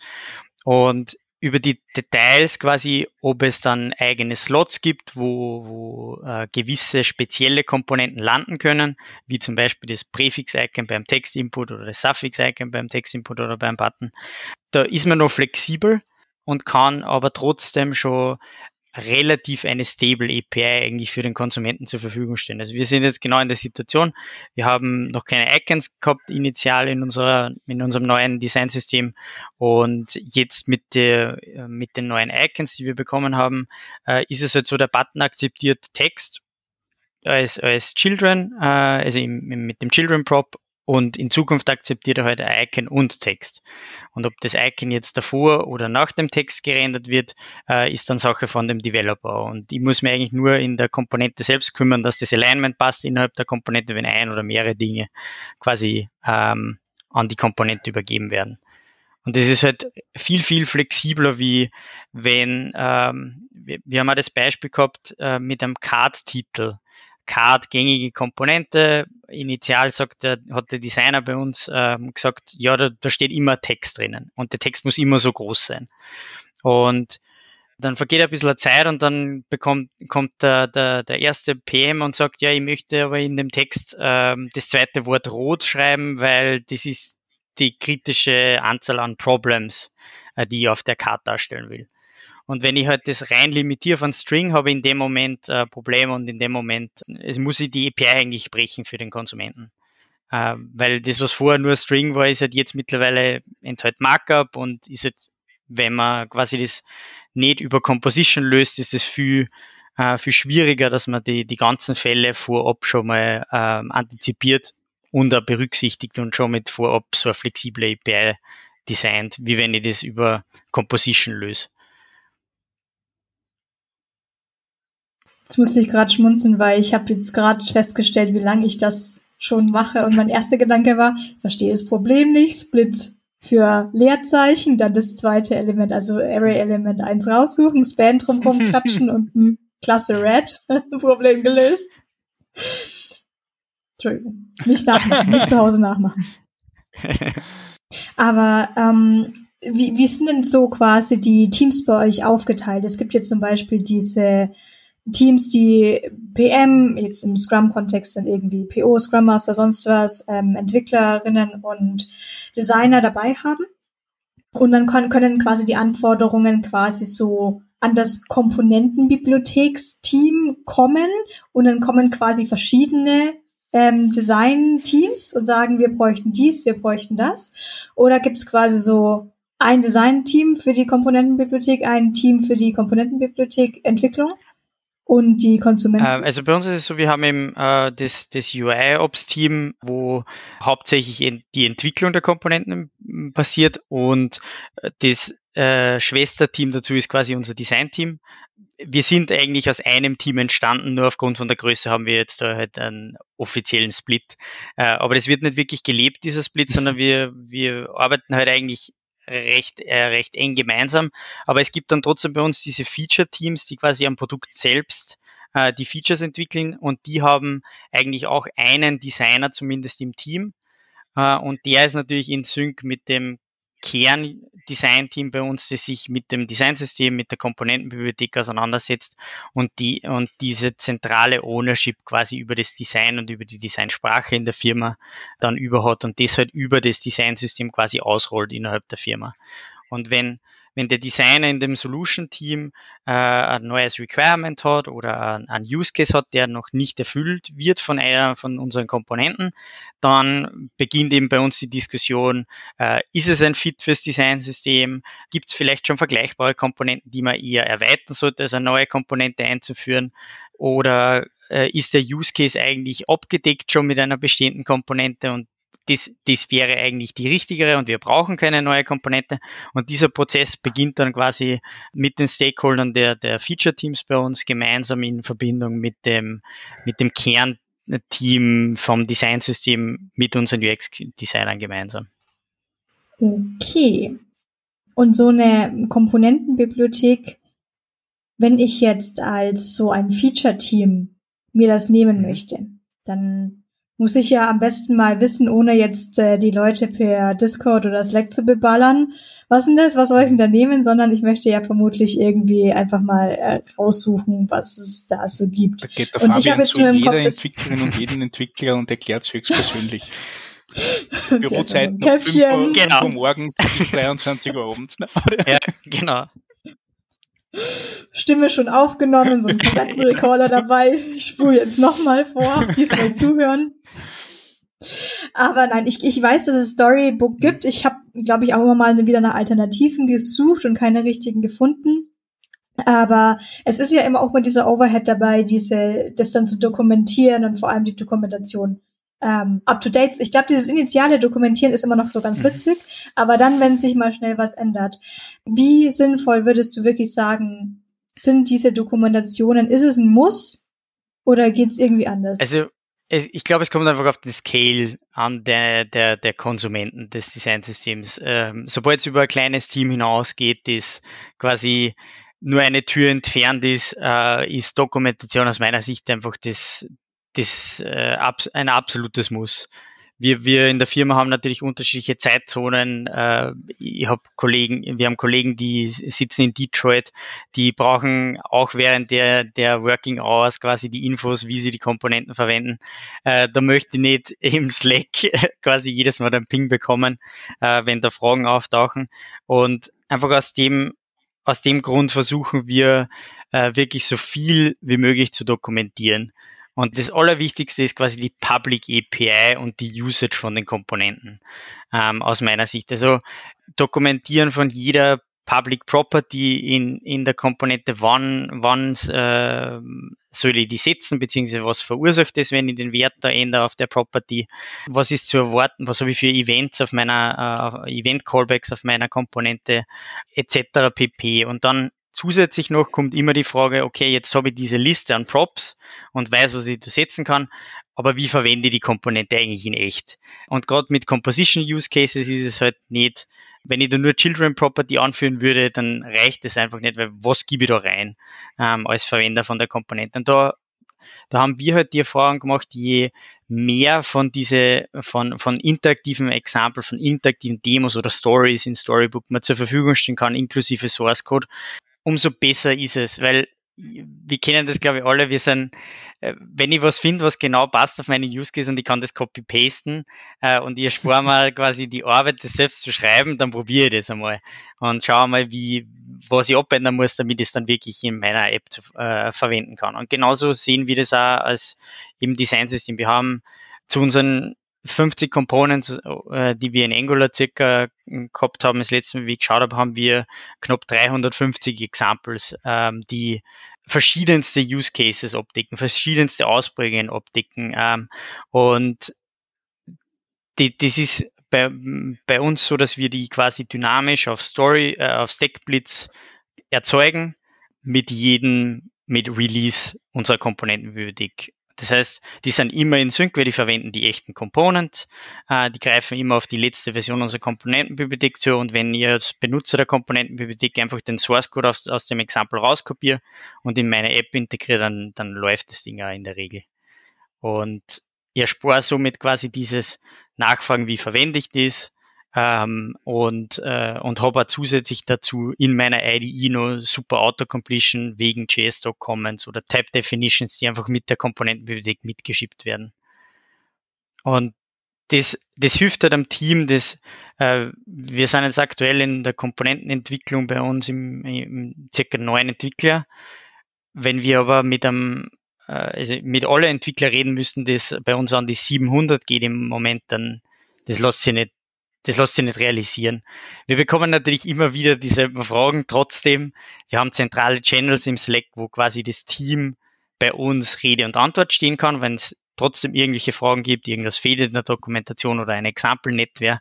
Und über die Details quasi, ob es dann eigene Slots gibt, wo, wo äh, gewisse spezielle Komponenten landen können, wie zum Beispiel das Präfix-Icon beim Text-Input oder das Suffix-Icon beim Text-Input oder beim Button. Da ist man noch flexibel und kann aber trotzdem schon relativ eine stable API eigentlich für den Konsumenten zur Verfügung stellen. Also wir sind jetzt genau in der Situation, wir haben noch keine Icons gehabt initial in unserer, in unserem neuen Designsystem und jetzt mit der, mit den neuen Icons, die wir bekommen haben, äh, ist es halt so, der Button akzeptiert Text als, als Children, äh, also im, mit dem Children Prop und in Zukunft akzeptiert er halt ein Icon und Text. Und ob das Icon jetzt davor oder nach dem Text gerendert wird, äh, ist dann Sache von dem Developer. Und ich muss mir eigentlich nur in der Komponente selbst kümmern, dass das Alignment passt innerhalb der Komponente, wenn ein oder mehrere Dinge quasi ähm, an die Komponente übergeben werden. Und das ist halt viel, viel flexibler, wie wenn, ähm, wir, haben auch das Beispiel gehabt äh, mit einem Card-Titel. Card gängige Komponente. Initial sagt der, hat der Designer bei uns ähm, gesagt, ja, da, da steht immer Text drinnen und der Text muss immer so groß sein. Und dann vergeht ein bisschen Zeit und dann bekommt, kommt der, der, der erste PM und sagt, ja, ich möchte aber in dem Text ähm, das zweite Wort rot schreiben, weil das ist die kritische Anzahl an Problems, äh, die ich auf der Karte darstellen will. Und wenn ich halt das rein limitiere von String, habe ich in dem Moment äh, Probleme und in dem Moment es muss ich die API eigentlich brechen für den Konsumenten. Äh, weil das, was vorher nur String war, ist halt jetzt mittlerweile enthält Markup und ist halt, wenn man quasi das nicht über Composition löst, ist es viel, äh, viel schwieriger, dass man die, die ganzen Fälle vorab schon mal ähm, antizipiert und auch berücksichtigt und schon mit vorab so eine flexible API designt, wie wenn ich das über Composition löse. Jetzt musste ich gerade schmunzeln, weil ich habe jetzt gerade festgestellt, wie lange ich das schon mache. Und mein erster Gedanke war, ich verstehe das Problem nicht, Split für Leerzeichen, dann das zweite Element, also Array-Element 1 raussuchen, Span drumherum klatschen und ein Klasse Red, Problem gelöst. Entschuldigung, nicht nachmachen, nicht zu Hause nachmachen. Aber ähm, wie, wie sind denn so quasi die Teams bei euch aufgeteilt? Es gibt jetzt zum Beispiel diese Teams, die PM, jetzt im Scrum-Kontext dann irgendwie PO, Scrum Master, sonst was, ähm, Entwicklerinnen und Designer dabei haben. Und dann können, quasi die Anforderungen quasi so an das Komponentenbibliotheksteam kommen und dann kommen quasi verschiedene ähm, Design-Teams und sagen, wir bräuchten dies, wir bräuchten das. Oder gibt es quasi so ein Design-Team für die Komponentenbibliothek, ein Team für die Komponentenbibliothek Entwicklung? Und die Konsumenten? Ähm, also bei uns ist es so, wir haben eben äh, das, das UI-Ops-Team, wo hauptsächlich die Entwicklung der Komponenten passiert und äh, das äh, Schwesterteam dazu ist quasi unser Design-Team. Wir sind eigentlich aus einem Team entstanden, nur aufgrund von der Größe haben wir jetzt da halt einen offiziellen Split. Äh, aber das wird nicht wirklich gelebt, dieser Split, sondern wir, wir arbeiten halt eigentlich recht, äh, recht eng gemeinsam. Aber es gibt dann trotzdem bei uns diese Feature-Teams, die quasi am Produkt selbst äh, die Features entwickeln und die haben eigentlich auch einen Designer zumindest im Team. Äh, und der ist natürlich in Sync mit dem Kern-Design-Team bei uns, das sich mit dem Designsystem, mit der Komponentenbibliothek auseinandersetzt und die und diese zentrale Ownership quasi über das Design und über die Designsprache in der Firma dann über hat und das halt über das Designsystem quasi ausrollt innerhalb der Firma. Und wenn wenn der Designer in dem Solution-Team äh, ein neues Requirement hat oder ein, Use Case hat, der noch nicht erfüllt wird von einer von unseren Komponenten, dann beginnt eben bei uns die Diskussion, äh, ist es ein Fit fürs Designsystem? Gibt es vielleicht schon vergleichbare Komponenten, die man eher erweitern sollte, als eine neue Komponente einzuführen? Oder äh, ist der Use Case eigentlich abgedeckt schon mit einer bestehenden Komponente und das, das wäre eigentlich die richtigere und wir brauchen keine neue Komponente. Und dieser Prozess beginnt dann quasi mit den Stakeholdern der, der Feature-Teams bei uns gemeinsam in Verbindung mit dem, mit dem Kernteam vom Designsystem mit unseren UX-Designern gemeinsam. Okay. Und so eine Komponentenbibliothek, wenn ich jetzt als so ein Feature-Team mir das nehmen mhm. möchte, dann muss ich ja am besten mal wissen, ohne jetzt äh, die Leute per Discord oder Slack zu beballern. Was denn das? Was soll ich denn da nehmen? Sondern ich möchte ja vermutlich irgendwie einfach mal äh, raussuchen, was es da so gibt. Da geht der und ich habe jetzt zu jeder Kopf, Entwicklerin und jeden Entwickler und erklärt es höchstpersönlich. Bürozeiten um 5 Uhr, genau. Uhr morgens bis 23 Uhr abends. Ne? ja, genau. Stimme schon aufgenommen, so ein Kassettenrekorder dabei. Ich spule jetzt nochmal vor, diesmal zuhören. Aber nein, ich, ich weiß, dass es Storybook gibt. Ich habe, glaube ich, auch immer mal wieder nach Alternativen gesucht und keine richtigen gefunden. Aber es ist ja immer auch mal dieser Overhead dabei, diese, das dann zu dokumentieren und vor allem die Dokumentation ähm, up-to-date. Ich glaube, dieses initiale Dokumentieren ist immer noch so ganz mhm. witzig, aber dann, wenn sich mal schnell was ändert, wie sinnvoll würdest du wirklich sagen, sind diese Dokumentationen, ist es ein Muss oder geht es irgendwie anders? Also ich glaube, es kommt einfach auf den Scale an der, der, der Konsumenten des Designsystems. Ähm, sobald es über ein kleines Team hinausgeht, das quasi nur eine Tür entfernt ist, äh, ist Dokumentation aus meiner Sicht einfach das, das äh, ein absolutes Muss wir, wir in der Firma haben natürlich unterschiedliche Zeitzonen. Äh, ich habe Kollegen, wir haben Kollegen, die sitzen in Detroit, die brauchen auch während der, der Working Hours quasi die Infos, wie sie die Komponenten verwenden. Äh, da möchte ich nicht im Slack quasi jedes Mal einen Ping bekommen, äh, wenn da Fragen auftauchen. Und einfach aus dem aus dem Grund versuchen wir äh, wirklich so viel wie möglich zu dokumentieren. Und das Allerwichtigste ist quasi die Public API und die Usage von den Komponenten ähm, aus meiner Sicht. Also dokumentieren von jeder Public Property in, in der Komponente, wann, wann äh, soll ich die setzen, beziehungsweise was verursacht es, wenn ich den Wert da ändere auf der Property, was ist zu erwarten, was habe ich für Events auf meiner, äh, Event-Callbacks auf meiner Komponente, etc. pp. Und dann Zusätzlich noch kommt immer die Frage, okay, jetzt habe ich diese Liste an Props und weiß, was ich da setzen kann, aber wie verwende ich die Komponente eigentlich in echt? Und gerade mit Composition Use Cases ist es halt nicht, wenn ich da nur Children Property anführen würde, dann reicht es einfach nicht, weil was gebe ich da rein ähm, als Verwender von der Komponente? Und da, da haben wir halt die Erfahrung gemacht, je mehr von diese, von, von interaktiven Example, von interaktiven Demos oder Stories in Storybook man zur Verfügung stellen kann, inklusive Source Code, umso besser ist es, weil wir kennen das, glaube ich, alle. Wir sind, äh, wenn ich was finde, was genau passt auf meine Use Case und ich kann das copy-pasten äh, und ich spare mal quasi die Arbeit, das selbst zu schreiben, dann probiere ich das einmal und schaue mal, wie, was ich abändern muss, damit ich es dann wirklich in meiner App zu, äh, verwenden kann. Und genauso sehen wir das auch als im Design-System. Wir haben zu unseren 50 Components, äh, die wir in Angular circa gehabt haben, das letzte Mal, wie ich geschaut habe, haben wir knapp 350 Examples, ähm, die verschiedenste Use Cases abdecken, verschiedenste Ausprägungen abdecken. Ähm, und die, das ist bei, bei uns so, dass wir die quasi dynamisch auf Story, äh, auf Stackblitz erzeugen mit jedem, mit Release unserer Komponentenbibliothek das heißt, die sind immer in Sync, weil die verwenden die echten Components, äh, die greifen immer auf die letzte Version unserer Komponentenbibliothek zu und wenn ihr als Benutzer der Komponentenbibliothek einfach den Source Code aus, aus dem Exempel rauskopiert und in meine App integriert, dann, dann läuft das Ding auch in der Regel. Und ihr spart somit quasi dieses Nachfragen, wie verwende ich das, ähm, und, äh, und habe auch zusätzlich dazu in meiner IDE noch super Autocompletion wegen JS-Doc Comments oder Type Definitions, die einfach mit der Komponentenbibliothek mitgeschippt werden. Und das, das hilft halt am Team, das, äh, wir sind jetzt aktuell in der Komponentenentwicklung bei uns im, im circa neun Entwickler. Wenn wir aber mit einem, äh, also mit allen Entwicklern reden müssten, das bei uns an die 700 geht im Moment, dann, das lässt sich nicht das lässt sich nicht realisieren. Wir bekommen natürlich immer wieder dieselben Fragen. Trotzdem, wir haben zentrale Channels im Slack, wo quasi das Team bei uns Rede und Antwort stehen kann, wenn es trotzdem irgendwelche Fragen gibt, irgendwas fehlt in der Dokumentation oder ein Example nicht wäre,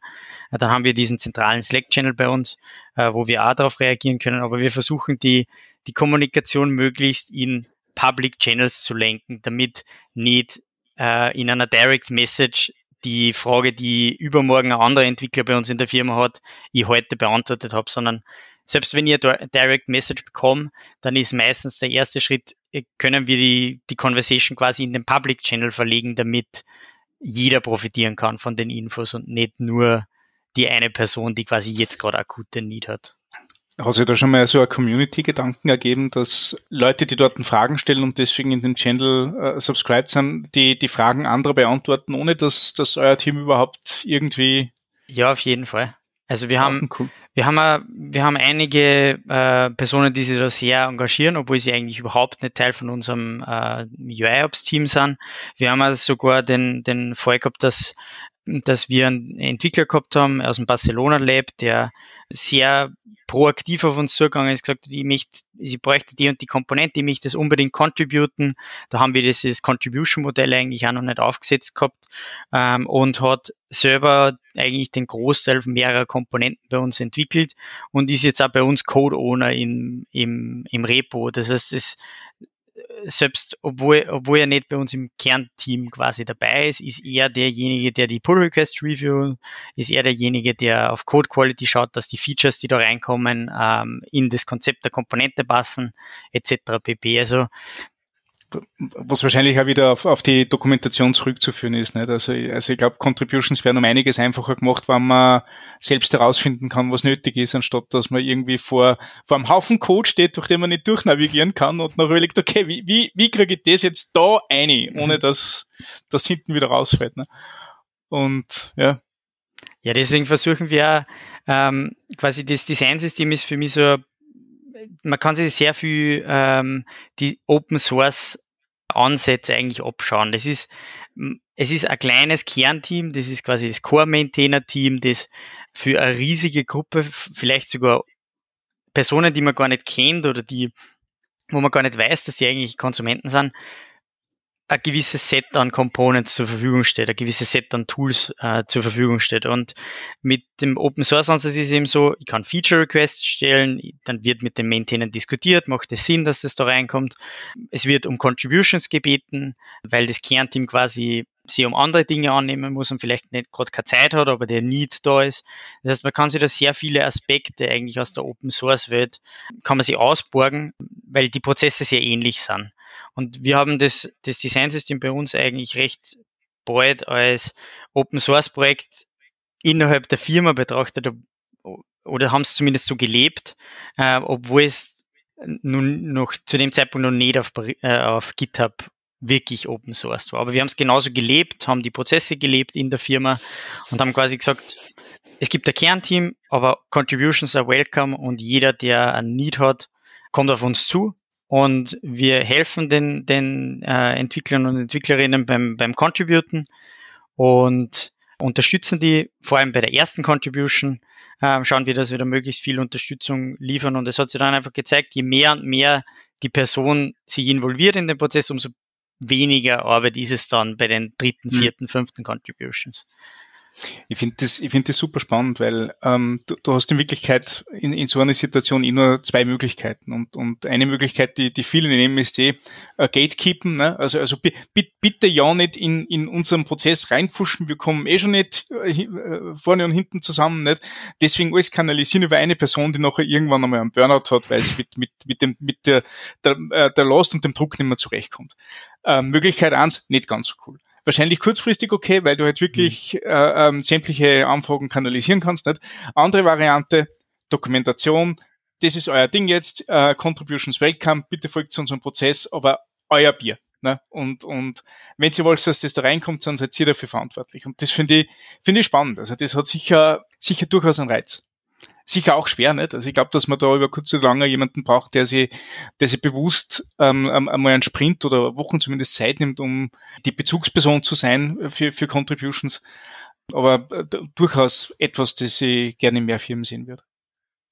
dann haben wir diesen zentralen Slack-Channel bei uns, äh, wo wir auch darauf reagieren können. Aber wir versuchen die, die Kommunikation möglichst in Public Channels zu lenken, damit nicht äh, in einer Direct Message die Frage, die übermorgen ein anderer Entwickler bei uns in der Firma hat, ich heute beantwortet habe, sondern selbst wenn ihr Direct Message bekommt, dann ist meistens der erste Schritt, äh, können wir die, die Conversation quasi in den Public Channel verlegen, damit jeder profitieren kann von den Infos und nicht nur die eine Person, die quasi jetzt gerade akute Need hat. Hat sich da schon mal so ein Community-Gedanken ergeben, dass Leute, die dort Fragen stellen und deswegen in den Channel äh, subscribed sind, die, die Fragen anderer beantworten, ohne dass, dass euer Team überhaupt irgendwie. Ja, auf jeden Fall. Also wir haben, cool. wir haben, wir haben einige äh, Personen, die sich da sehr engagieren, obwohl sie eigentlich überhaupt nicht Teil von unserem äh, UI-Ops-Team sind. Wir haben also sogar den, den Fall gehabt, dass dass wir einen Entwickler gehabt haben aus dem Barcelona Lab, der sehr proaktiv auf uns zugegangen ist, gesagt, ich möchte, ich bräuchte die und die Komponente, ich möchte das unbedingt contributen. Da haben wir dieses Contribution-Modell eigentlich auch noch nicht aufgesetzt gehabt ähm, und hat selber eigentlich den Großteil mehrerer Komponenten bei uns entwickelt und ist jetzt auch bei uns Code-Owner im, im, im Repo. Das heißt, es, selbst obwohl, obwohl er nicht bei uns im Kernteam quasi dabei ist, ist er derjenige, der die Pull Request Review, ist er derjenige, der auf Code Quality schaut, dass die Features, die da reinkommen, ähm, in das Konzept der Komponente passen, etc. pp. Also was wahrscheinlich auch wieder auf, auf die Dokumentation zurückzuführen ist. Nicht? Also, also ich glaube, Contributions werden um einiges einfacher gemacht, wenn man selbst herausfinden kann, was nötig ist, anstatt dass man irgendwie vor, vor einem Haufen Code steht, durch den man nicht durchnavigieren kann und noch überlegt, okay, wie, wie, wie kriege ich das jetzt da ein, ohne mhm. dass das hinten wieder rausfällt. Ne? Und ja. Ja, deswegen versuchen wir ähm, quasi das Designsystem ist für mich so man kann sich sehr viel ähm, die Open Source Ansätze eigentlich abschauen. Das ist, es ist ein kleines Kernteam, das ist quasi das Core-Maintainer-Team, das für eine riesige Gruppe, vielleicht sogar Personen, die man gar nicht kennt oder die, wo man gar nicht weiß, dass sie eigentlich Konsumenten sind, ein gewisses Set an Components zur Verfügung steht, ein gewisses Set an Tools äh, zur Verfügung steht. Und mit dem Open Source Ansatz ist es eben so, ich kann Feature Requests stellen, dann wird mit dem Maintainer diskutiert, macht es Sinn, dass das da reinkommt. Es wird um Contributions gebeten, weil das Kernteam quasi sich um andere Dinge annehmen muss und vielleicht nicht gerade keine Zeit hat, aber der Need da ist. Das heißt, man kann sich da sehr viele Aspekte eigentlich aus der Open Source Welt, kann man sich ausborgen, weil die Prozesse sehr ähnlich sind. Und wir haben das, das Designsystem bei uns eigentlich recht bald als Open Source Projekt innerhalb der Firma betrachtet oder haben es zumindest so gelebt, äh, obwohl es nun noch zu dem Zeitpunkt noch nicht auf, äh, auf GitHub wirklich Open Source war. Aber wir haben es genauso gelebt, haben die Prozesse gelebt in der Firma und haben quasi gesagt, es gibt ein Kernteam, aber Contributions are welcome und jeder, der ein Need hat, kommt auf uns zu und wir helfen den, den äh, Entwicklern und Entwicklerinnen beim, beim Contributen und unterstützen die, vor allem bei der ersten Contribution, äh, schauen wir, dass wir da möglichst viel Unterstützung liefern. Und es hat sich dann einfach gezeigt, je mehr und mehr die Person sich involviert in den Prozess, umso weniger Arbeit ist es dann bei den dritten, hm. vierten, fünften Contributions. Ich finde das, ich finde das super spannend, weil ähm, du, du hast in Wirklichkeit in, in so einer Situation immer zwei Möglichkeiten und, und eine Möglichkeit, die, die viele nehmen, ist die äh, Gatekeepen. Ne? Also, also bitte ja nicht in, in unseren Prozess reinpfuschen. Wir kommen eh schon nicht äh, äh, vorne und hinten zusammen. Nicht? Deswegen alles kanalisieren über eine Person, die nachher irgendwann einmal einen Burnout hat, weil sie mit, mit, mit dem mit der der, äh, der Last und dem Druck nicht mehr zurechtkommt. Ähm, Möglichkeit eins, nicht ganz so cool wahrscheinlich kurzfristig okay, weil du halt wirklich mhm. äh, ähm, sämtliche Anfragen kanalisieren kannst. Nicht? Andere Variante, Dokumentation, das ist euer Ding jetzt, äh, Contributions Welcome, bitte folgt zu unserem Prozess, aber euer Bier. Ne? Und, und wenn ihr wollt, dass das da reinkommt, dann seid ihr dafür verantwortlich. Und das finde ich, finde ich spannend. Also das hat sicher, sicher durchaus einen Reiz sicher auch schwer, nicht? Also ich glaube, dass man da über kurz oder lange jemanden braucht, der sich, der sich bewusst ähm, einmal einen Sprint oder Wochen zumindest Zeit nimmt, um die Bezugsperson zu sein für, für Contributions. Aber äh, durchaus etwas, das ich gerne in mehr Firmen sehen würde.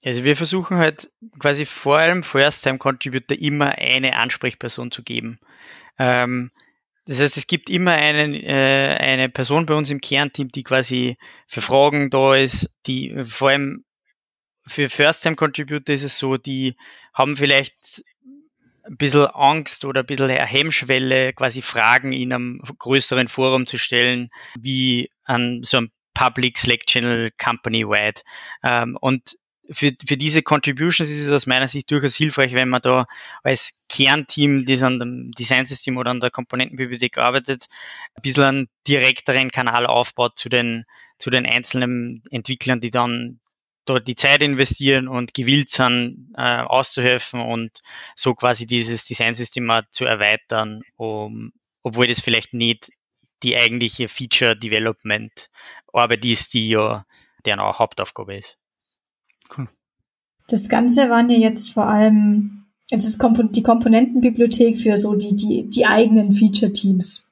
Also wir versuchen halt quasi vor allem First-Time-Contributor immer eine Ansprechperson zu geben. Ähm, das heißt, es gibt immer einen, äh, eine Person bei uns im Kernteam, die quasi für Fragen da ist, die vor allem für First-Time-Contributor ist es so, die haben vielleicht ein bisschen Angst oder ein bisschen Hemmschwelle, quasi Fragen in einem größeren Forum zu stellen, wie an so einem Public Slack Channel company-wide. Ähm, und für, für diese Contributions ist es aus meiner Sicht durchaus hilfreich, wenn man da als Kernteam, das an dem Designsystem oder an der Komponentenbibliothek arbeitet, ein bisschen einen direkteren Kanal aufbaut zu den, zu den einzelnen Entwicklern, die dann dort die Zeit investieren und gewillt sind, äh, auszuhelfen und so quasi dieses Designsystem mal zu erweitern, um, obwohl das vielleicht nicht die eigentliche Feature Development Arbeit ist, die ja deren auch Hauptaufgabe ist. Cool. Das Ganze waren ja jetzt vor allem, es ist die Komponentenbibliothek für so die, die, die eigenen Feature Teams.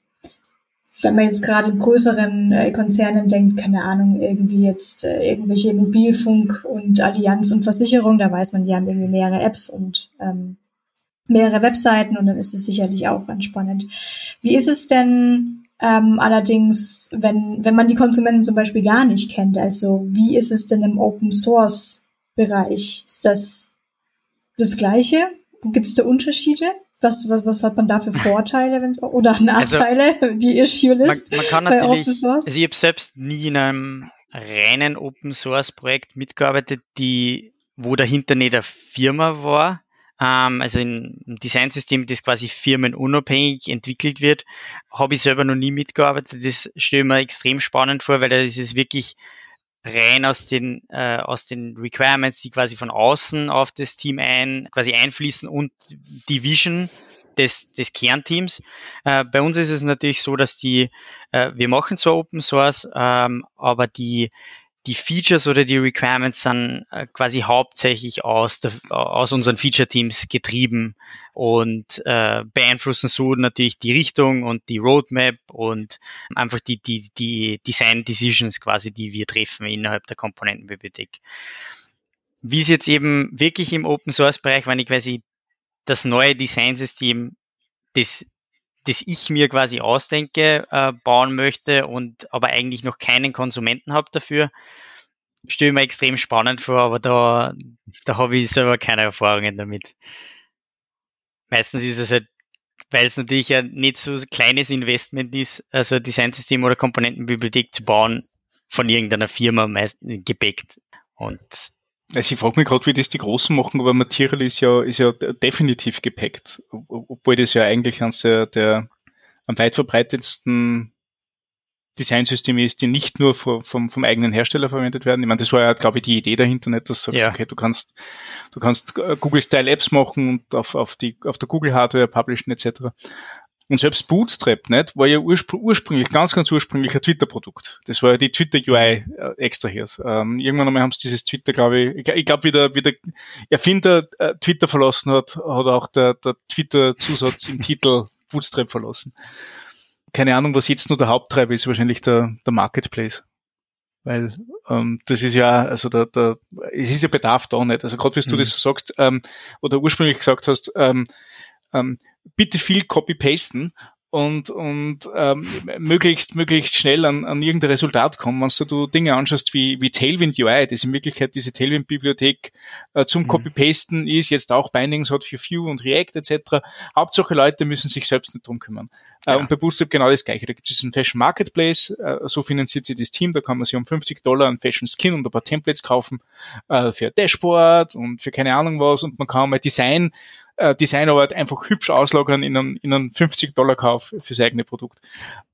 Wenn man jetzt gerade in größeren äh, Konzernen denkt, keine Ahnung, irgendwie jetzt äh, irgendwelche Mobilfunk und Allianz und Versicherung, da weiß man, die haben irgendwie mehrere Apps und ähm, mehrere Webseiten und dann ist es sicherlich auch ganz spannend. Wie ist es denn ähm, allerdings, wenn, wenn man die Konsumenten zum Beispiel gar nicht kennt? Also wie ist es denn im Open Source Bereich? Ist das das Gleiche? Gibt es da Unterschiede? Was, was, was hat man da für Vorteile, wenn es oder also, Nachteile, also, die Issue-List? Man, man kann natürlich, also ich habe selbst nie in einem reinen Open Source Projekt mitgearbeitet, die, wo dahinter nicht eine Firma war. Ähm, also in einem Designsystem, das quasi firmenunabhängig entwickelt wird, habe ich selber noch nie mitgearbeitet. Das stelle ich mir extrem spannend vor, weil da ist es wirklich rein aus den, äh, aus den Requirements, die quasi von außen auf das Team ein, quasi einfließen und die Vision des, des Kernteams. Äh, bei uns ist es natürlich so, dass die, äh, wir machen zwar Open Source, ähm, aber die, die Features oder die Requirements sind äh, quasi hauptsächlich aus, der, aus unseren Feature-Teams getrieben und äh, beeinflussen so natürlich die Richtung und die Roadmap und einfach die, die, die Design Decisions quasi, die wir treffen innerhalb der Komponentenbibliothek. Wie es jetzt eben wirklich im Open Source Bereich, wenn ich quasi das neue Designsystem, das das ich mir quasi ausdenke, äh, bauen möchte und aber eigentlich noch keinen Konsumenten habe dafür, stelle mir extrem spannend vor, aber da, da habe ich selber keine Erfahrungen damit. Meistens ist es halt, weil es natürlich ein nicht so kleines Investment ist, also Designsystem oder Komponentenbibliothek zu bauen, von irgendeiner Firma meist gebackt. Und also ich frage mich gerade, wie das die Großen machen, aber Material ist ja, ist ja definitiv gepackt, obwohl das ja eigentlich eines der, der am weit verbreitetsten Designsysteme ist, die nicht nur vom, vom, vom eigenen Hersteller verwendet werden. Ich meine, das war ja, glaube ich, die Idee dahinter, nicht, dass du sagst, ja. okay, du kannst, du kannst äh, Google-Style-Apps machen und auf, auf, die, auf der Google-Hardware publishen etc. Und selbst Bootstrap, nicht, war ja urspr ursprünglich, ganz, ganz ursprünglich ein Twitter-Produkt. Das war ja die Twitter-UI äh, extra hier. Ähm, irgendwann einmal haben sie dieses Twitter, glaube ich, ich, glaube, wie der, wie der Erfinder äh, Twitter verlassen hat, hat auch der, der Twitter-Zusatz im Titel Bootstrap verlassen. Keine Ahnung, was jetzt nur der Haupttreiber ist, wahrscheinlich der, der Marketplace. Weil ähm, das ist ja, also der, der, es ist ja Bedarf da nicht. Also gerade wie mhm. du das so sagst, ähm, oder ursprünglich gesagt hast, ähm, ähm, bitte viel copy-pasten und, und ähm, möglichst, möglichst schnell an, an irgendein Resultat kommen. Wenn du Dinge anschaust wie, wie Tailwind UI, das in Wirklichkeit diese Tailwind-Bibliothek äh, zum mhm. Copy-Pasten ist, jetzt auch Bindings hat für Vue und React etc. Hauptsache Leute müssen sich selbst nicht drum kümmern. Äh, ja. Äh, und bei Bootstrap genau das gleiche. Da gibt es einen Fashion Marketplace, äh, so finanziert sich das Team, da kann man sich um 50 Dollar einen Fashion Skin und ein paar Templates kaufen äh, für ein Dashboard und für keine Ahnung was und man kann mal Design äh, Designarbeit einfach hübsch auslagern in einen, in einen 50-Dollar-Kauf fürs eigene Produkt.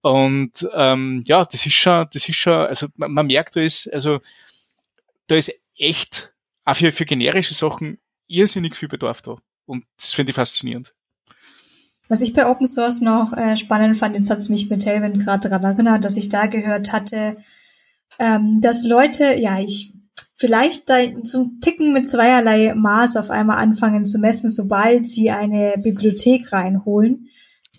Und ähm, ja, das ist schon, das ist schon, also man, man merkt, da ist, also da ist echt auch für, für generische Sachen irrsinnig viel Bedarf da. Und das finde ich faszinierend. Was ich bei Open Source noch äh, spannend fand, jetzt hat es mich mit Tailwind gerade daran erinnert, dass ich da gehört hatte, ähm, dass Leute, ja, ich vielleicht da so ein Ticken mit zweierlei Maß auf einmal anfangen zu messen, sobald sie eine Bibliothek reinholen,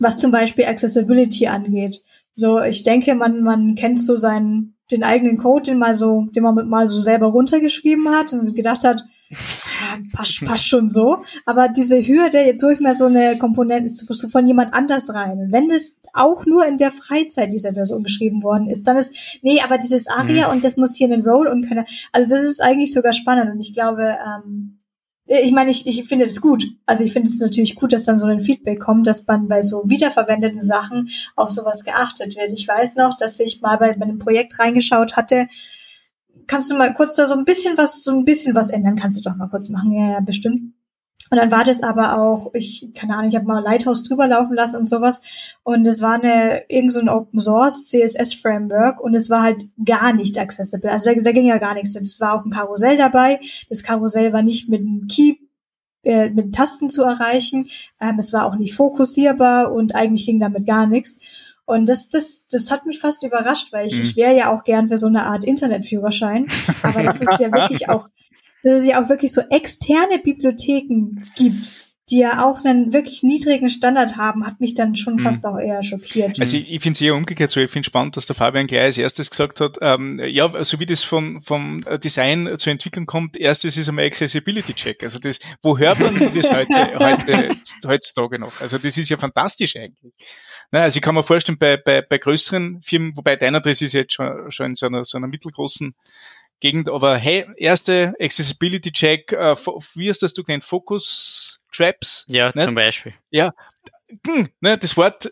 was zum Beispiel Accessibility angeht. So, ich denke, man, man kennt so seinen, den eigenen Code, den mal so, den man mal so selber runtergeschrieben hat und gedacht hat, ja, passt, passt schon so. Aber diese Hürde, jetzt hole ich mal so eine Komponente von jemand anders rein. Und wenn das auch nur in der Freizeit dieser Version geschrieben worden ist, dann ist, nee, aber dieses Aria mhm. und das muss hier einen Roll und keine, also das ist eigentlich sogar spannend und ich glaube, ähm, ich meine, ich, ich finde das gut. Also ich finde es natürlich gut, dass dann so ein Feedback kommt, dass man bei so wiederverwendeten Sachen auf sowas geachtet wird. Ich weiß noch, dass ich mal bei, bei einem Projekt reingeschaut hatte, kannst du mal kurz da so ein bisschen was, so ein bisschen was ändern? Kannst du doch mal kurz machen. Ja, ja, bestimmt. Und dann war das aber auch, ich, keine Ahnung, ich habe mal Lighthouse drüber laufen lassen und sowas. Und es war eine, irgend so ein Open Source CSS Framework und es war halt gar nicht accessible. Also da, da ging ja gar nichts. Es war auch ein Karussell dabei. Das Karussell war nicht mit einem Key äh, mit Tasten zu erreichen. Ähm, es war auch nicht fokussierbar und eigentlich ging damit gar nichts. Und das, das, das hat mich fast überrascht, weil ich, mhm. ich wäre ja auch gern für so eine Art Internetführerschein. Aber das ist ja wirklich auch, dass es ja auch wirklich so externe Bibliotheken gibt. die ja auch einen wirklich niedrigen Standard haben, hat mich dann schon mhm. fast auch eher schockiert. Also ich, ich finde es eher umgekehrt so. Ich finde spannend, dass der Fabian gleich als erstes gesagt hat, ähm, ja, so wie das von, vom Design zur Entwicklung kommt, erstes ist einmal Accessibility Check. Also das, wo hört man das heute, heute, heutzutage noch? Also das ist ja fantastisch eigentlich. Na, also ich kann mir vorstellen, bei, bei, bei größeren Firmen, wobei deiner das ist jetzt schon, schon in so einer, so einer mittelgroßen Gegend, aber hey, erste Accessibility Check, äh, wie hast das du genannt? Focus Traps? Ja, nicht? zum Beispiel. Ja, hm, ne, das Wort,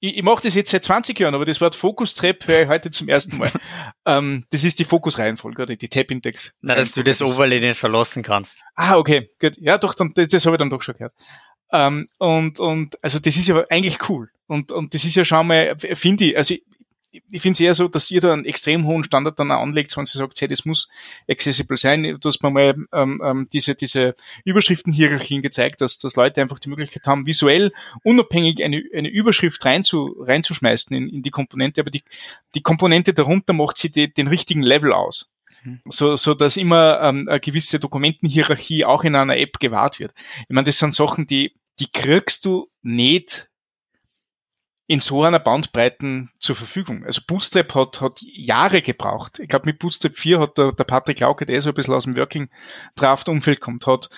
ich, ich mache das jetzt seit 20 Jahren, aber das Wort Focus Trap höre ich heute zum ersten Mal. ähm, das ist die Fokus-Reihenfolge, oder die Tab-Index. Na, dass du das Overlay nicht verlassen kannst. Ah, okay, gut. Ja, doch, dann, das, das habe ich dann doch schon gehört. Ähm, und, und, also das ist ja eigentlich cool. Und, und das ist ja schon mal, finde ich, also ich, ich finde es eher so, dass ihr da einen extrem hohen Standard dann anlegt, wenn sie sagt, hey, das muss accessible sein. Du hast mir mal ähm, ähm, diese, diese Überschriftenhierarchien gezeigt, dass, dass Leute einfach die Möglichkeit haben, visuell unabhängig eine, eine Überschrift reinzu, reinzuschmeißen in, in die Komponente, aber die, die Komponente darunter macht sie die, den richtigen Level aus. Mhm. So, so dass immer ähm, eine gewisse Dokumentenhierarchie auch in einer App gewahrt wird. Ich meine, das sind Sachen, die, die kriegst du nicht in so einer Bandbreite zur Verfügung. Also Bootstrap hat, hat Jahre gebraucht. Ich glaube, mit Bootstrap 4 hat der, der Patrick Lauke, der so ein bisschen aus dem Working Draft Umfeld kommt, hat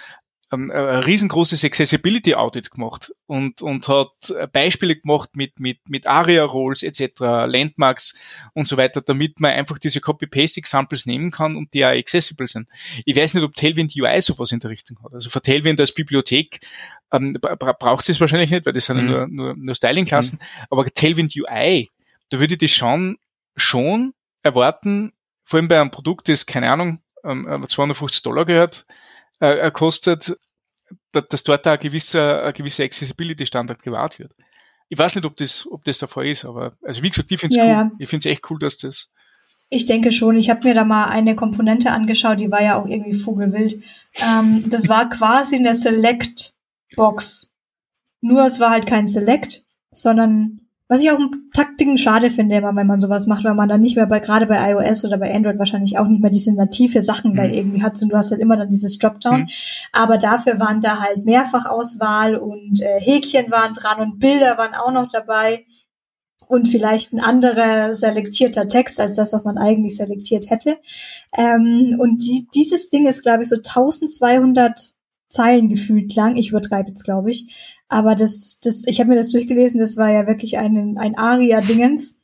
ähm, ein riesengroßes Accessibility Audit gemacht und, und hat Beispiele gemacht mit, mit, mit ARIA Roles etc., Landmarks und so weiter, damit man einfach diese Copy-Paste Examples nehmen kann und die auch accessible sind. Ich weiß nicht, ob Tailwind UI sowas in der Richtung hat. Also für Tailwind als Bibliothek ähm, braucht es wahrscheinlich nicht, weil das sind mhm. nur, nur, nur Styling-Klassen, mhm. aber Tailwind UI, da würde ich das schon, schon erwarten, vor allem bei einem Produkt, das, keine Ahnung, 250 ähm, Dollar gehört, äh, kostet, dass dort ein gewisser, ein gewisser Accessibility-Standard gewahrt wird. Ich weiß nicht, ob das, ob das der Fall ist, aber also wie gesagt, ich finde es ja, cool. Ja. Ich finde es echt cool, dass das. Ich denke schon. Ich habe mir da mal eine Komponente angeschaut, die war ja auch irgendwie vogelwild. Ähm, das war quasi eine Select-Box. Nur es war halt kein Select, sondern was ich auch im Taktiken schade finde, immer, wenn man sowas macht, weil man dann nicht mehr bei, gerade bei iOS oder bei Android wahrscheinlich auch nicht mehr diese native Sachen mhm. da irgendwie hat und du hast halt immer dann dieses Dropdown. Mhm. Aber dafür waren da halt Mehrfachauswahl und äh, Häkchen waren dran und Bilder waren auch noch dabei und vielleicht ein anderer selektierter Text als das, was man eigentlich selektiert hätte. Ähm, und die, dieses Ding ist, glaube ich, so 1200 Zeilen gefühlt lang. Ich übertreibe jetzt, glaube ich. Aber das, das, ich habe mir das durchgelesen, das war ja wirklich ein, ein Aria-Dingens.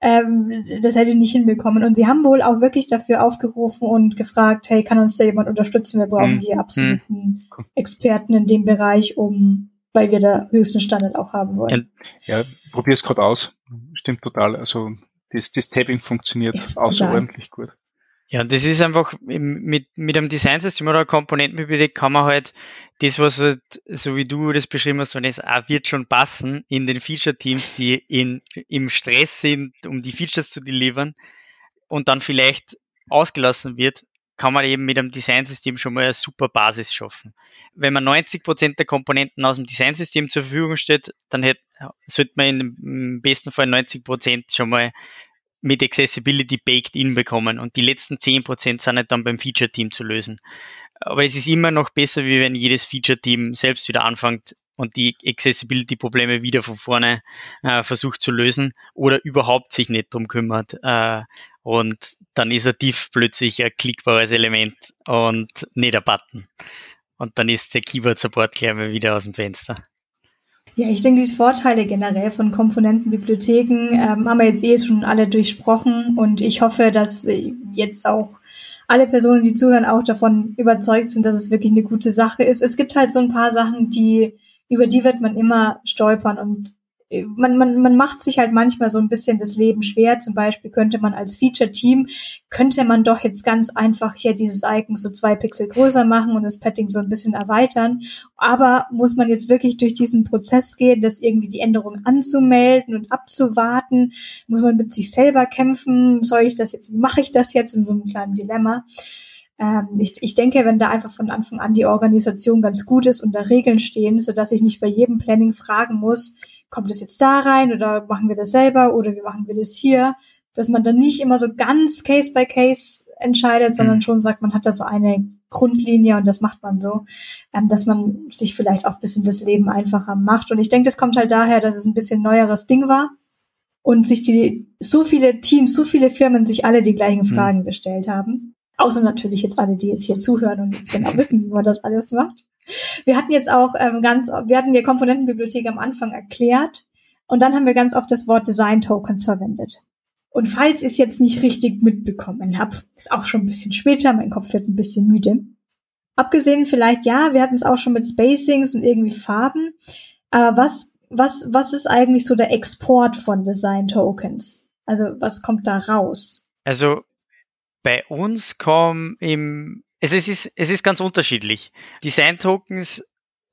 Ähm, das hätte ich nicht hinbekommen. Und sie haben wohl auch wirklich dafür aufgerufen und gefragt, hey, kann uns da jemand unterstützen? Wir brauchen hm. hier absoluten hm. Experten in dem Bereich, um, weil wir da höchsten Standard auch haben wollen. Ja, probier's gerade aus. Stimmt total. Also das, das Tapping funktioniert außerordentlich gut. Ja, das ist einfach mit, mit einem Designsystem oder einer Komponentenbibliothek kann man halt das, was halt, so wie du das beschrieben hast, wenn es auch wird schon passen in den Feature-Teams, die in, im Stress sind, um die Features zu delivern und dann vielleicht ausgelassen wird, kann man eben mit einem Designsystem schon mal eine super Basis schaffen. Wenn man 90% der Komponenten aus dem Designsystem zur Verfügung stellt, dann hätte, sollte man im besten Fall 90% schon mal mit Accessibility baked in bekommen und die letzten 10% sind halt dann beim Feature-Team zu lösen. Aber es ist immer noch besser, wie wenn jedes Feature-Team selbst wieder anfängt und die Accessibility-Probleme wieder von vorne äh, versucht zu lösen oder überhaupt sich nicht drum kümmert. Äh, und dann ist ein Diff plötzlich ein klickbares Element und nicht ein Button. Und dann ist der Keyboard-Support gleich mal wieder aus dem Fenster. Ja, ich denke, diese Vorteile generell von Komponentenbibliotheken ähm, haben wir jetzt eh schon alle durchsprochen und ich hoffe, dass jetzt auch alle Personen, die zuhören, auch davon überzeugt sind, dass es wirklich eine gute Sache ist. Es gibt halt so ein paar Sachen, die, über die wird man immer stolpern und man, man, man macht sich halt manchmal so ein bisschen das Leben schwer. Zum Beispiel könnte man als Feature-Team, könnte man doch jetzt ganz einfach hier dieses Icon so zwei Pixel größer machen und das Padding so ein bisschen erweitern. Aber muss man jetzt wirklich durch diesen Prozess gehen, das irgendwie die Änderung anzumelden und abzuwarten? Muss man mit sich selber kämpfen? Soll ich das jetzt, mache ich das jetzt in so einem kleinen Dilemma? Ähm, ich, ich denke, wenn da einfach von Anfang an die Organisation ganz gut ist und da Regeln stehen, so dass ich nicht bei jedem Planning fragen muss, kommt das jetzt da rein oder machen wir das selber oder wie machen wir das hier? Dass man dann nicht immer so ganz Case by Case entscheidet, sondern mhm. schon sagt, man hat da so eine Grundlinie und das macht man so, ähm, dass man sich vielleicht auch ein bisschen das Leben einfacher macht. Und ich denke, das kommt halt daher, dass es ein bisschen neueres Ding war und sich die so viele Teams, so viele Firmen sich alle die gleichen hm. Fragen mhm. gestellt haben. Außer natürlich jetzt alle, die jetzt hier zuhören und jetzt genau wissen, wie man das alles macht. Wir hatten jetzt auch ähm, ganz, wir hatten die Komponentenbibliothek am Anfang erklärt und dann haben wir ganz oft das Wort Design Tokens verwendet. Und falls ich es jetzt nicht richtig mitbekommen habe, ist auch schon ein bisschen später, mein Kopf wird ein bisschen müde. Abgesehen vielleicht, ja, wir hatten es auch schon mit Spacings und irgendwie Farben. Aber was, was, was ist eigentlich so der Export von Design Tokens? Also was kommt da raus? Also bei uns kommen im, es ist, es ist ganz unterschiedlich. Design Tokens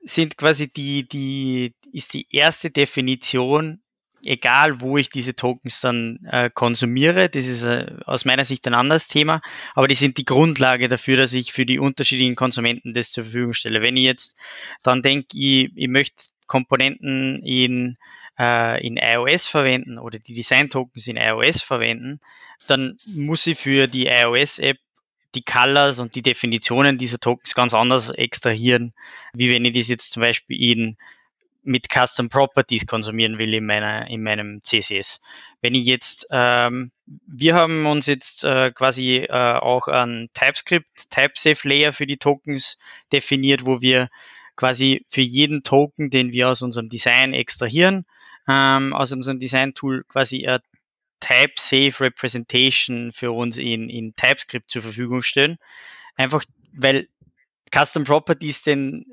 sind quasi die, die, ist die erste Definition egal wo ich diese Tokens dann äh, konsumiere, das ist äh, aus meiner Sicht ein anderes Thema, aber die sind die Grundlage dafür, dass ich für die unterschiedlichen Konsumenten das zur Verfügung stelle. Wenn ich jetzt dann denke, ich, ich möchte Komponenten in, äh, in iOS verwenden oder die Design-Tokens in iOS verwenden, dann muss ich für die iOS-App die Colors und die Definitionen dieser Tokens ganz anders extrahieren, wie wenn ich das jetzt zum Beispiel in mit Custom Properties konsumieren will in, meiner, in meinem CSS. Wenn ich jetzt, ähm, wir haben uns jetzt äh, quasi äh, auch ein TypeScript TypeSafe Layer für die Tokens definiert, wo wir quasi für jeden Token, den wir aus unserem Design extrahieren, ähm, aus unserem Design Tool quasi eine TypeSafe Representation für uns in, in TypeScript zur Verfügung stellen. Einfach weil Custom Properties den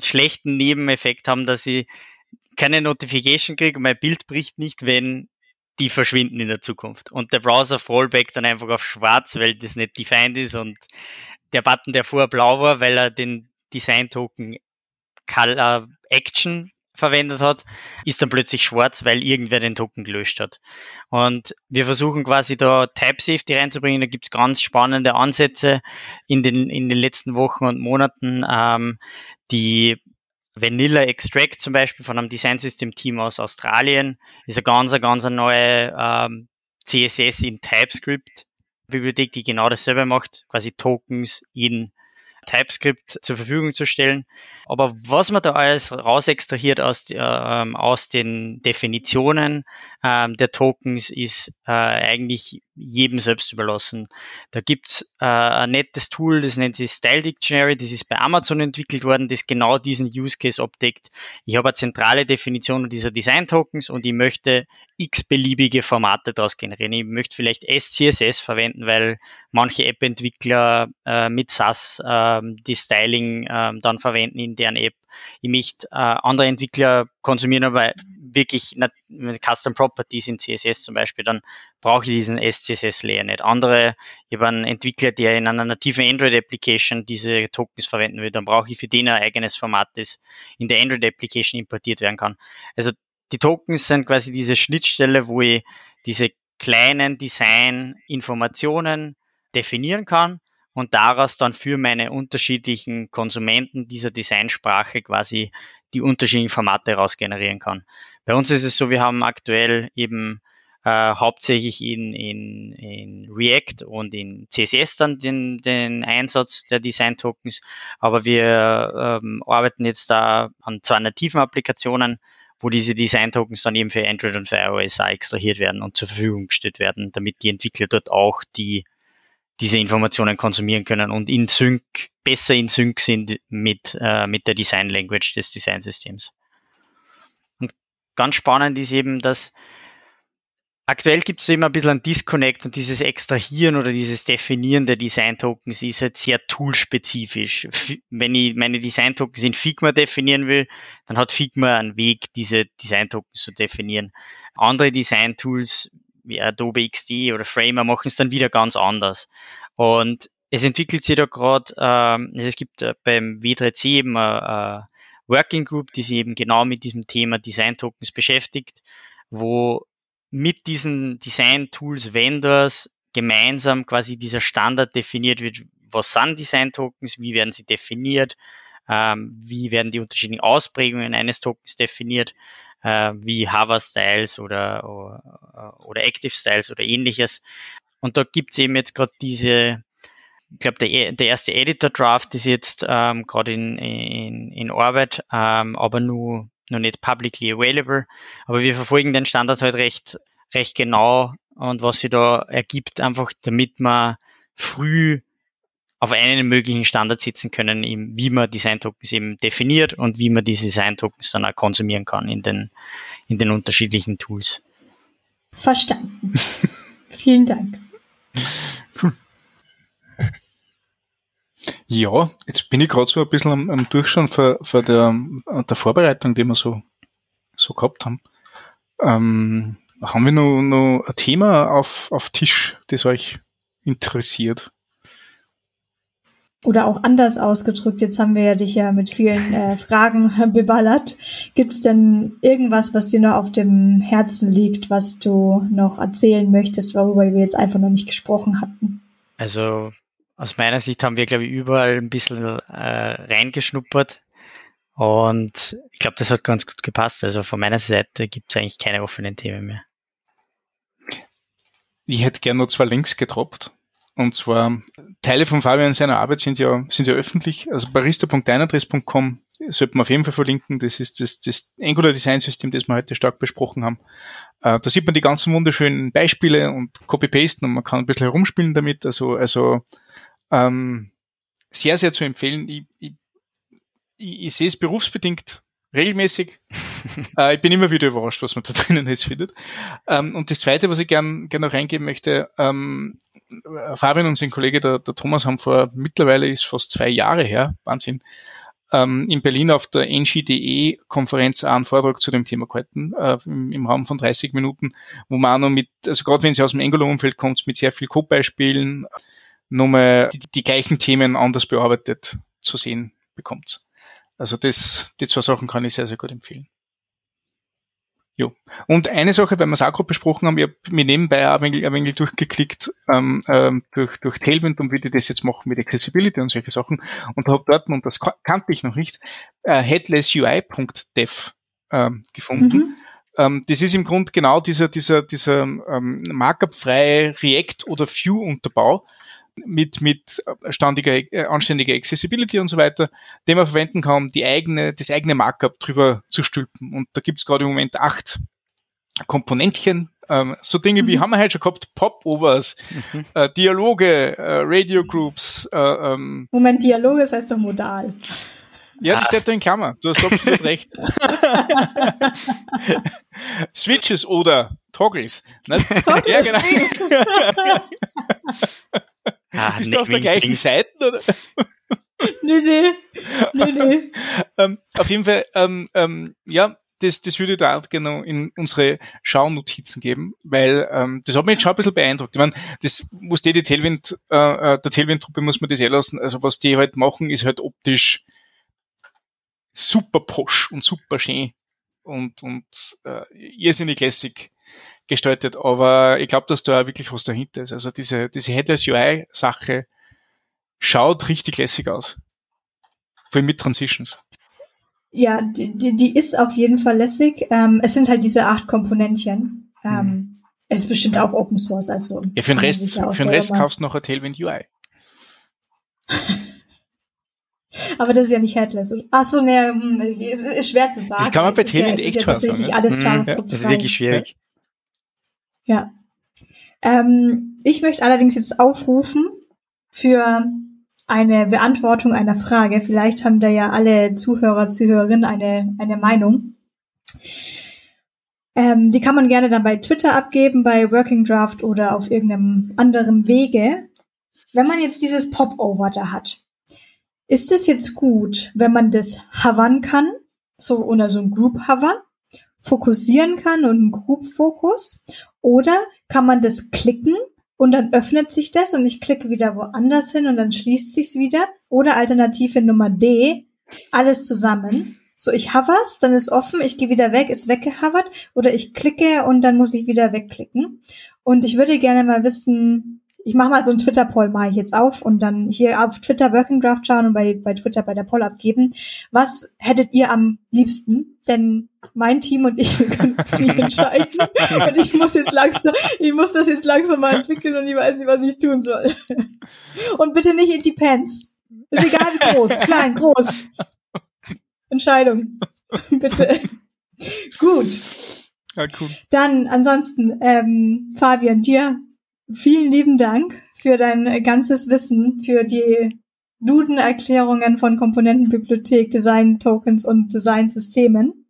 schlechten Nebeneffekt haben, dass ich keine Notification kriege mein Bild bricht nicht, wenn die verschwinden in der Zukunft. Und der Browser Fallback dann einfach auf schwarz, weil das nicht defined ist und der Button, der vorher blau war, weil er den Design Token Color Action verwendet hat, ist dann plötzlich schwarz, weil irgendwer den Token gelöscht hat. Und wir versuchen quasi da Type Safety reinzubringen. Da gibt's ganz spannende Ansätze in den, in den letzten Wochen und Monaten. Ähm, die Vanilla Extract zum Beispiel von einem Design System Team aus Australien ist eine ganz, eine ganz neue ähm, CSS in TypeScript Bibliothek, die genau dasselbe macht, quasi Tokens in TypeScript zur Verfügung zu stellen. Aber was man da alles rausextrahiert aus, äh, aus den Definitionen äh, der Tokens, ist äh, eigentlich jedem selbst überlassen. Da gibt's äh, ein nettes Tool, das nennt sich Style Dictionary, das ist bei Amazon entwickelt worden, das genau diesen Use Case abdeckt. Ich habe eine zentrale Definition dieser Design Tokens und ich möchte x-beliebige Formate daraus generieren. Ich möchte vielleicht SCSS verwenden, weil manche App-Entwickler äh, mit SAS äh, die Styling äh, dann verwenden in deren App. Ich möchte äh, andere Entwickler konsumieren, aber wirklich Custom Properties in CSS zum Beispiel, dann brauche ich diesen SCSS-Layer nicht. Andere, ich habe einen Entwickler, der in einer nativen Android-Application diese Tokens verwenden will, dann brauche ich für den ein eigenes Format, das in der Android-Application importiert werden kann. Also die Tokens sind quasi diese Schnittstelle, wo ich diese kleinen Design-Informationen definieren kann und daraus dann für meine unterschiedlichen Konsumenten dieser Designsprache quasi die unterschiedlichen Formate raus generieren kann. Bei uns ist es so, wir haben aktuell eben äh, hauptsächlich in, in, in React und in CSS dann den, den Einsatz der Design Tokens, aber wir ähm, arbeiten jetzt da an zwei nativen Applikationen, wo diese Design Tokens dann eben für Android und für iOS extrahiert werden und zur Verfügung gestellt werden, damit die Entwickler dort auch die diese Informationen konsumieren können und in Sync, besser in Sync sind mit, äh, mit der Design Language des Designsystems. Und ganz spannend ist eben, dass aktuell gibt es immer ein bisschen ein Disconnect und dieses Extrahieren oder dieses Definieren der Design-Tokens ist halt sehr toolspezifisch. Wenn ich meine Design-Tokens in Figma definieren will, dann hat Figma einen Weg, diese Design-Tokens zu definieren. Andere Design-Tools wie Adobe XD oder Framer machen es dann wieder ganz anders. Und es entwickelt sich da gerade, ähm, es gibt äh, beim W3C eben eine, Working Group, die sich eben genau mit diesem Thema Design Tokens beschäftigt, wo mit diesen Design Tools Vendors gemeinsam quasi dieser Standard definiert wird, was sind Design Tokens, wie werden sie definiert, ähm, wie werden die unterschiedlichen Ausprägungen eines Tokens definiert, äh, wie Hover Styles oder, oder, oder Active Styles oder ähnliches. Und da gibt es eben jetzt gerade diese ich glaube, der, der erste Editor-Draft ist jetzt ähm, gerade in, in, in Arbeit, ähm, aber nur noch nicht publicly available. Aber wir verfolgen den Standard halt recht, recht genau und was sich da ergibt, einfach damit man früh auf einen möglichen Standard setzen können, wie man Design-Tokens eben definiert und wie man diese Design-Tokens dann auch konsumieren kann in den, in den unterschiedlichen Tools. Verstanden. Vielen Dank. Ja, jetzt bin ich gerade so ein bisschen am, am Durchschauen für, für der, der Vorbereitung, die wir so, so gehabt haben. Ähm, haben wir noch, noch ein Thema auf, auf Tisch, das euch interessiert? Oder auch anders ausgedrückt, jetzt haben wir ja dich ja mit vielen äh, Fragen beballert. Gibt es denn irgendwas, was dir noch auf dem Herzen liegt, was du noch erzählen möchtest, worüber wir jetzt einfach noch nicht gesprochen hatten? Also aus meiner Sicht haben wir, glaube ich, überall ein bisschen äh, reingeschnuppert. Und ich glaube, das hat ganz gut gepasst. Also von meiner Seite gibt es eigentlich keine offenen Themen mehr. Ich hätte gerne noch zwei Links gedroppt. Und zwar, Teile von Fabian seiner Arbeit sind ja, sind ja öffentlich. Also barista.deinadress.com sollte man auf jeden Fall verlinken. Das ist das, das Angular Design System, das wir heute stark besprochen haben. Äh, da sieht man die ganzen wunderschönen Beispiele und Copy-Pasten und man kann ein bisschen herumspielen damit. Also, also ähm, sehr, sehr zu empfehlen. Ich, ich, ich, ich sehe es berufsbedingt regelmäßig. äh, ich bin immer wieder überrascht, was man da drinnen jetzt findet. Ähm, und das Zweite, was ich gern, gern noch reingeben möchte, ähm, Fabian und sein Kollege, der, der Thomas, haben vor, mittlerweile ist fast zwei Jahre her, Wahnsinn, ähm, in Berlin auf der NGDE-Konferenz einen Vortrag zu dem Thema gehalten, äh, im, im, Raum von 30 Minuten, wo man auch noch mit, also gerade wenn sie aus dem Angular-Umfeld kommt, mit sehr viel Code-Beispielen nochmal die, die gleichen Themen anders bearbeitet zu sehen bekommt. Also das, die zwei Sachen kann ich sehr, sehr gut empfehlen. Jo. Und eine Sache, weil wir es auch gerade besprochen haben, ich habe mir nebenbei ein wenig, ein wenig durchgeklickt ähm, ähm, durch, durch Tailwind und wie die das jetzt machen mit Accessibility und solche Sachen und habe dort, und das kannte ich noch nicht, äh, headlessui.dev ähm, gefunden. Mhm. Ähm, das ist im Grunde genau dieser, dieser, dieser ähm, markup-freie React- oder View-Unterbau, mit, mit standiger, äh, anständiger Accessibility und so weiter, den man verwenden kann, die eigene, das eigene Markup drüber zu stülpen. Und da gibt's gerade im Moment acht Komponentchen, ähm, so Dinge mhm. wie haben wir halt schon gehabt, Popovers, mhm. äh, Dialoge, äh, Radio Groups. Äh, ähm, Moment, Dialoge, das heißt doch modal. Ja, das steht da in Klammer. Du hast absolut recht. Switches oder Toggles. Ne? Ja, genau. Ah, Bist du auf der gleichen links. Seite? Oder? nee, nee. nee, nee. ähm, auf jeden Fall, ähm, ähm, ja, das, das würde ich da auch genau in unsere Schaunotizen geben, weil ähm, das hat mich jetzt schon ein bisschen beeindruckt. Ich meine, das muss die, die Tailwind, äh, äh, der Tailwind-Truppe muss man das eh lassen. Also was die halt machen, ist halt optisch super posch und super schön und, und äh, irrsinnig lässig gestaltet, aber ich glaube, dass da wirklich was dahinter ist. Also diese, diese Headless UI-Sache schaut richtig lässig aus. Vor allem mit Transitions. Ja, die, die, die ist auf jeden Fall lässig. Ähm, es sind halt diese acht Komponentchen. Ähm, mhm. Es ist bestimmt auch Open Source, also. Ja, für den Rest, ja für den Rest kaufst du noch ein Tailwind UI. Aber das ist ja nicht headless. Ach so, ne, hm, ist, ist schwer zu sagen. Das kann man bei Tailwind ja, echt schon sagen. Alles JavaScript ja, Das ist wirklich schwierig. Ja. Ähm, ich möchte allerdings jetzt aufrufen für eine Beantwortung einer Frage. Vielleicht haben da ja alle Zuhörer, Zuhörerinnen eine, eine Meinung. Ähm, die kann man gerne dann bei Twitter abgeben, bei Working Draft oder auf irgendeinem anderen Wege. Wenn man jetzt dieses Popover da hat, ist es jetzt gut, wenn man das hovern kann, so oder so ein Group Hover, fokussieren kann und einen Group Fokus? Oder kann man das klicken und dann öffnet sich das und ich klicke wieder woanders hin und dann schließt sich's wieder? Oder Alternative Nummer D, alles zusammen. So, ich hover's, dann ist offen, ich gehe wieder weg, ist weggehovert oder ich klicke und dann muss ich wieder wegklicken. Und ich würde gerne mal wissen, ich mache mal so einen Twitter-Poll, ich jetzt auf und dann hier auf Twitter Working Draft schauen und bei, bei Twitter bei der Poll abgeben. Was hättet ihr am liebsten? Denn mein Team und ich können es nicht entscheiden. Und ich muss jetzt langsam, ich muss das jetzt langsam mal entwickeln und ich weiß nicht, was ich tun soll. Und bitte nicht in die Pants. Ist egal wie groß, klein, groß. Entscheidung. bitte. Gut. Ja, cool. Dann ansonsten, ähm, Fabian, dir vielen lieben Dank für dein ganzes Wissen, für die Duden-Erklärungen von Komponentenbibliothek, Design-Tokens und Design-Systemen.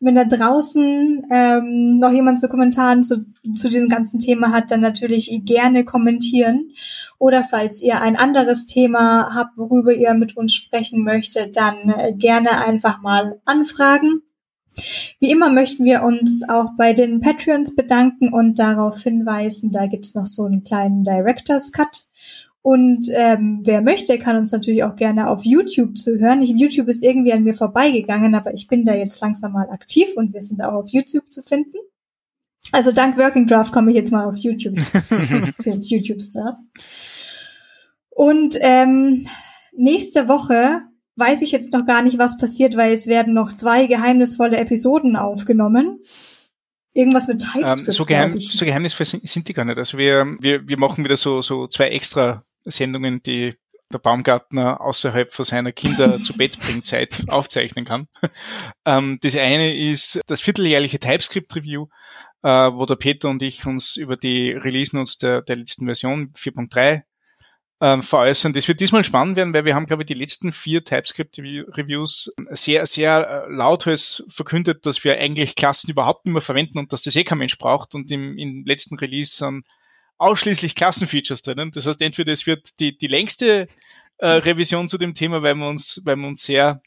Wenn da draußen ähm, noch jemand zu Kommentaren zu, zu diesem ganzen Thema hat, dann natürlich gerne kommentieren. Oder falls ihr ein anderes Thema habt, worüber ihr mit uns sprechen möchtet, dann äh, gerne einfach mal anfragen. Wie immer möchten wir uns auch bei den Patreons bedanken und darauf hinweisen, da gibt's noch so einen kleinen Director's Cut. Und ähm, wer möchte, kann uns natürlich auch gerne auf YouTube zuhören. Ich, YouTube ist irgendwie an mir vorbeigegangen, aber ich bin da jetzt langsam mal aktiv und wir sind auch auf YouTube zu finden. Also dank Working Draft komme ich jetzt mal auf YouTube. sind jetzt YouTube-Stars. Und ähm, nächste Woche weiß ich jetzt noch gar nicht, was passiert, weil es werden noch zwei geheimnisvolle Episoden aufgenommen. Irgendwas mit TypeScript. Ähm, so, geheim, so geheimnisvoll sind die gar nicht. Also wir, wir, wir machen wieder so, so zwei extra Sendungen, die der Baumgartner außerhalb von seiner Kinder zu Bett bringt Zeit aufzeichnen kann. Ähm, das eine ist das vierteljährliche TypeScript Review, äh, wo der Peter und ich uns über die Release Notes der, der letzten Version 4.3 ähm, veräußern. Das wird diesmal spannend werden, weil wir haben, glaube ich, die letzten vier TypeScript-Reviews sehr, sehr äh, lauthals verkündet, dass wir eigentlich Klassen überhaupt nicht mehr verwenden und dass das eh kein Mensch braucht. Und im, im letzten Release sind ausschließlich Klassenfeatures drinnen. Das heißt, entweder es wird die, die längste äh, Revision zu dem Thema, weil wir uns, weil wir uns sehr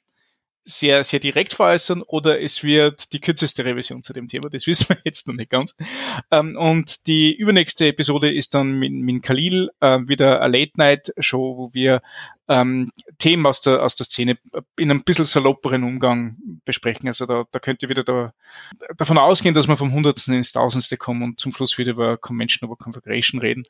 sehr, sehr direkt veräußern oder es wird die kürzeste Revision zu dem Thema. Das wissen wir jetzt noch nicht ganz. Ähm, und die übernächste Episode ist dann mit, mit Khalil äh, wieder eine Late-Night-Show, wo wir ähm, Themen aus der, aus der Szene in einem bisschen salopperen Umgang besprechen. Also da, da könnt ihr wieder da, davon ausgehen, dass wir vom Hundertsten ins Tausendste kommen und zum Schluss wieder über Convention over Configuration reden.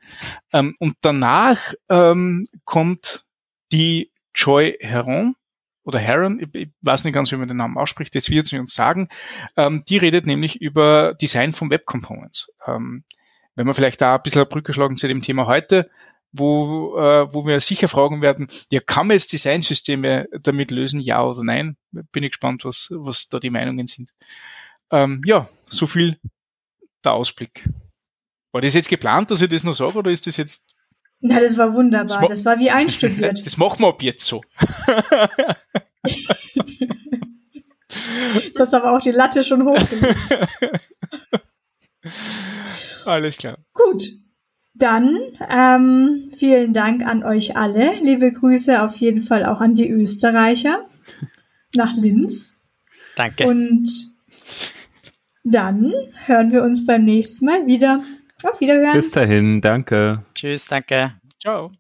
Ähm, und danach ähm, kommt die Joy Heron, oder Heron, ich, ich, weiß nicht ganz, wie man den Namen ausspricht, jetzt wird sie uns sagen, ähm, die redet nämlich über Design von Web Components. Ähm, wenn wir vielleicht da ein bisschen eine Brücke schlagen zu dem Thema heute, wo, äh, wo wir sicher fragen werden, ja, kann man jetzt Designsysteme damit lösen, ja oder nein? Bin ich gespannt, was, was da die Meinungen sind. Ähm, ja, so viel der Ausblick. War das jetzt geplant, dass ich das noch sage, oder ist das jetzt na, das war wunderbar. Das, das war wie einstudiert. Das machen wir ab jetzt so. Jetzt hast du aber auch die Latte schon hochgelegt. Alles klar. Gut. Dann ähm, vielen Dank an euch alle. Liebe Grüße auf jeden Fall auch an die Österreicher nach Linz. Danke. Und dann hören wir uns beim nächsten Mal wieder. Auf Wiederhören. Bis dahin, danke. Tschüss, danke. Ciao.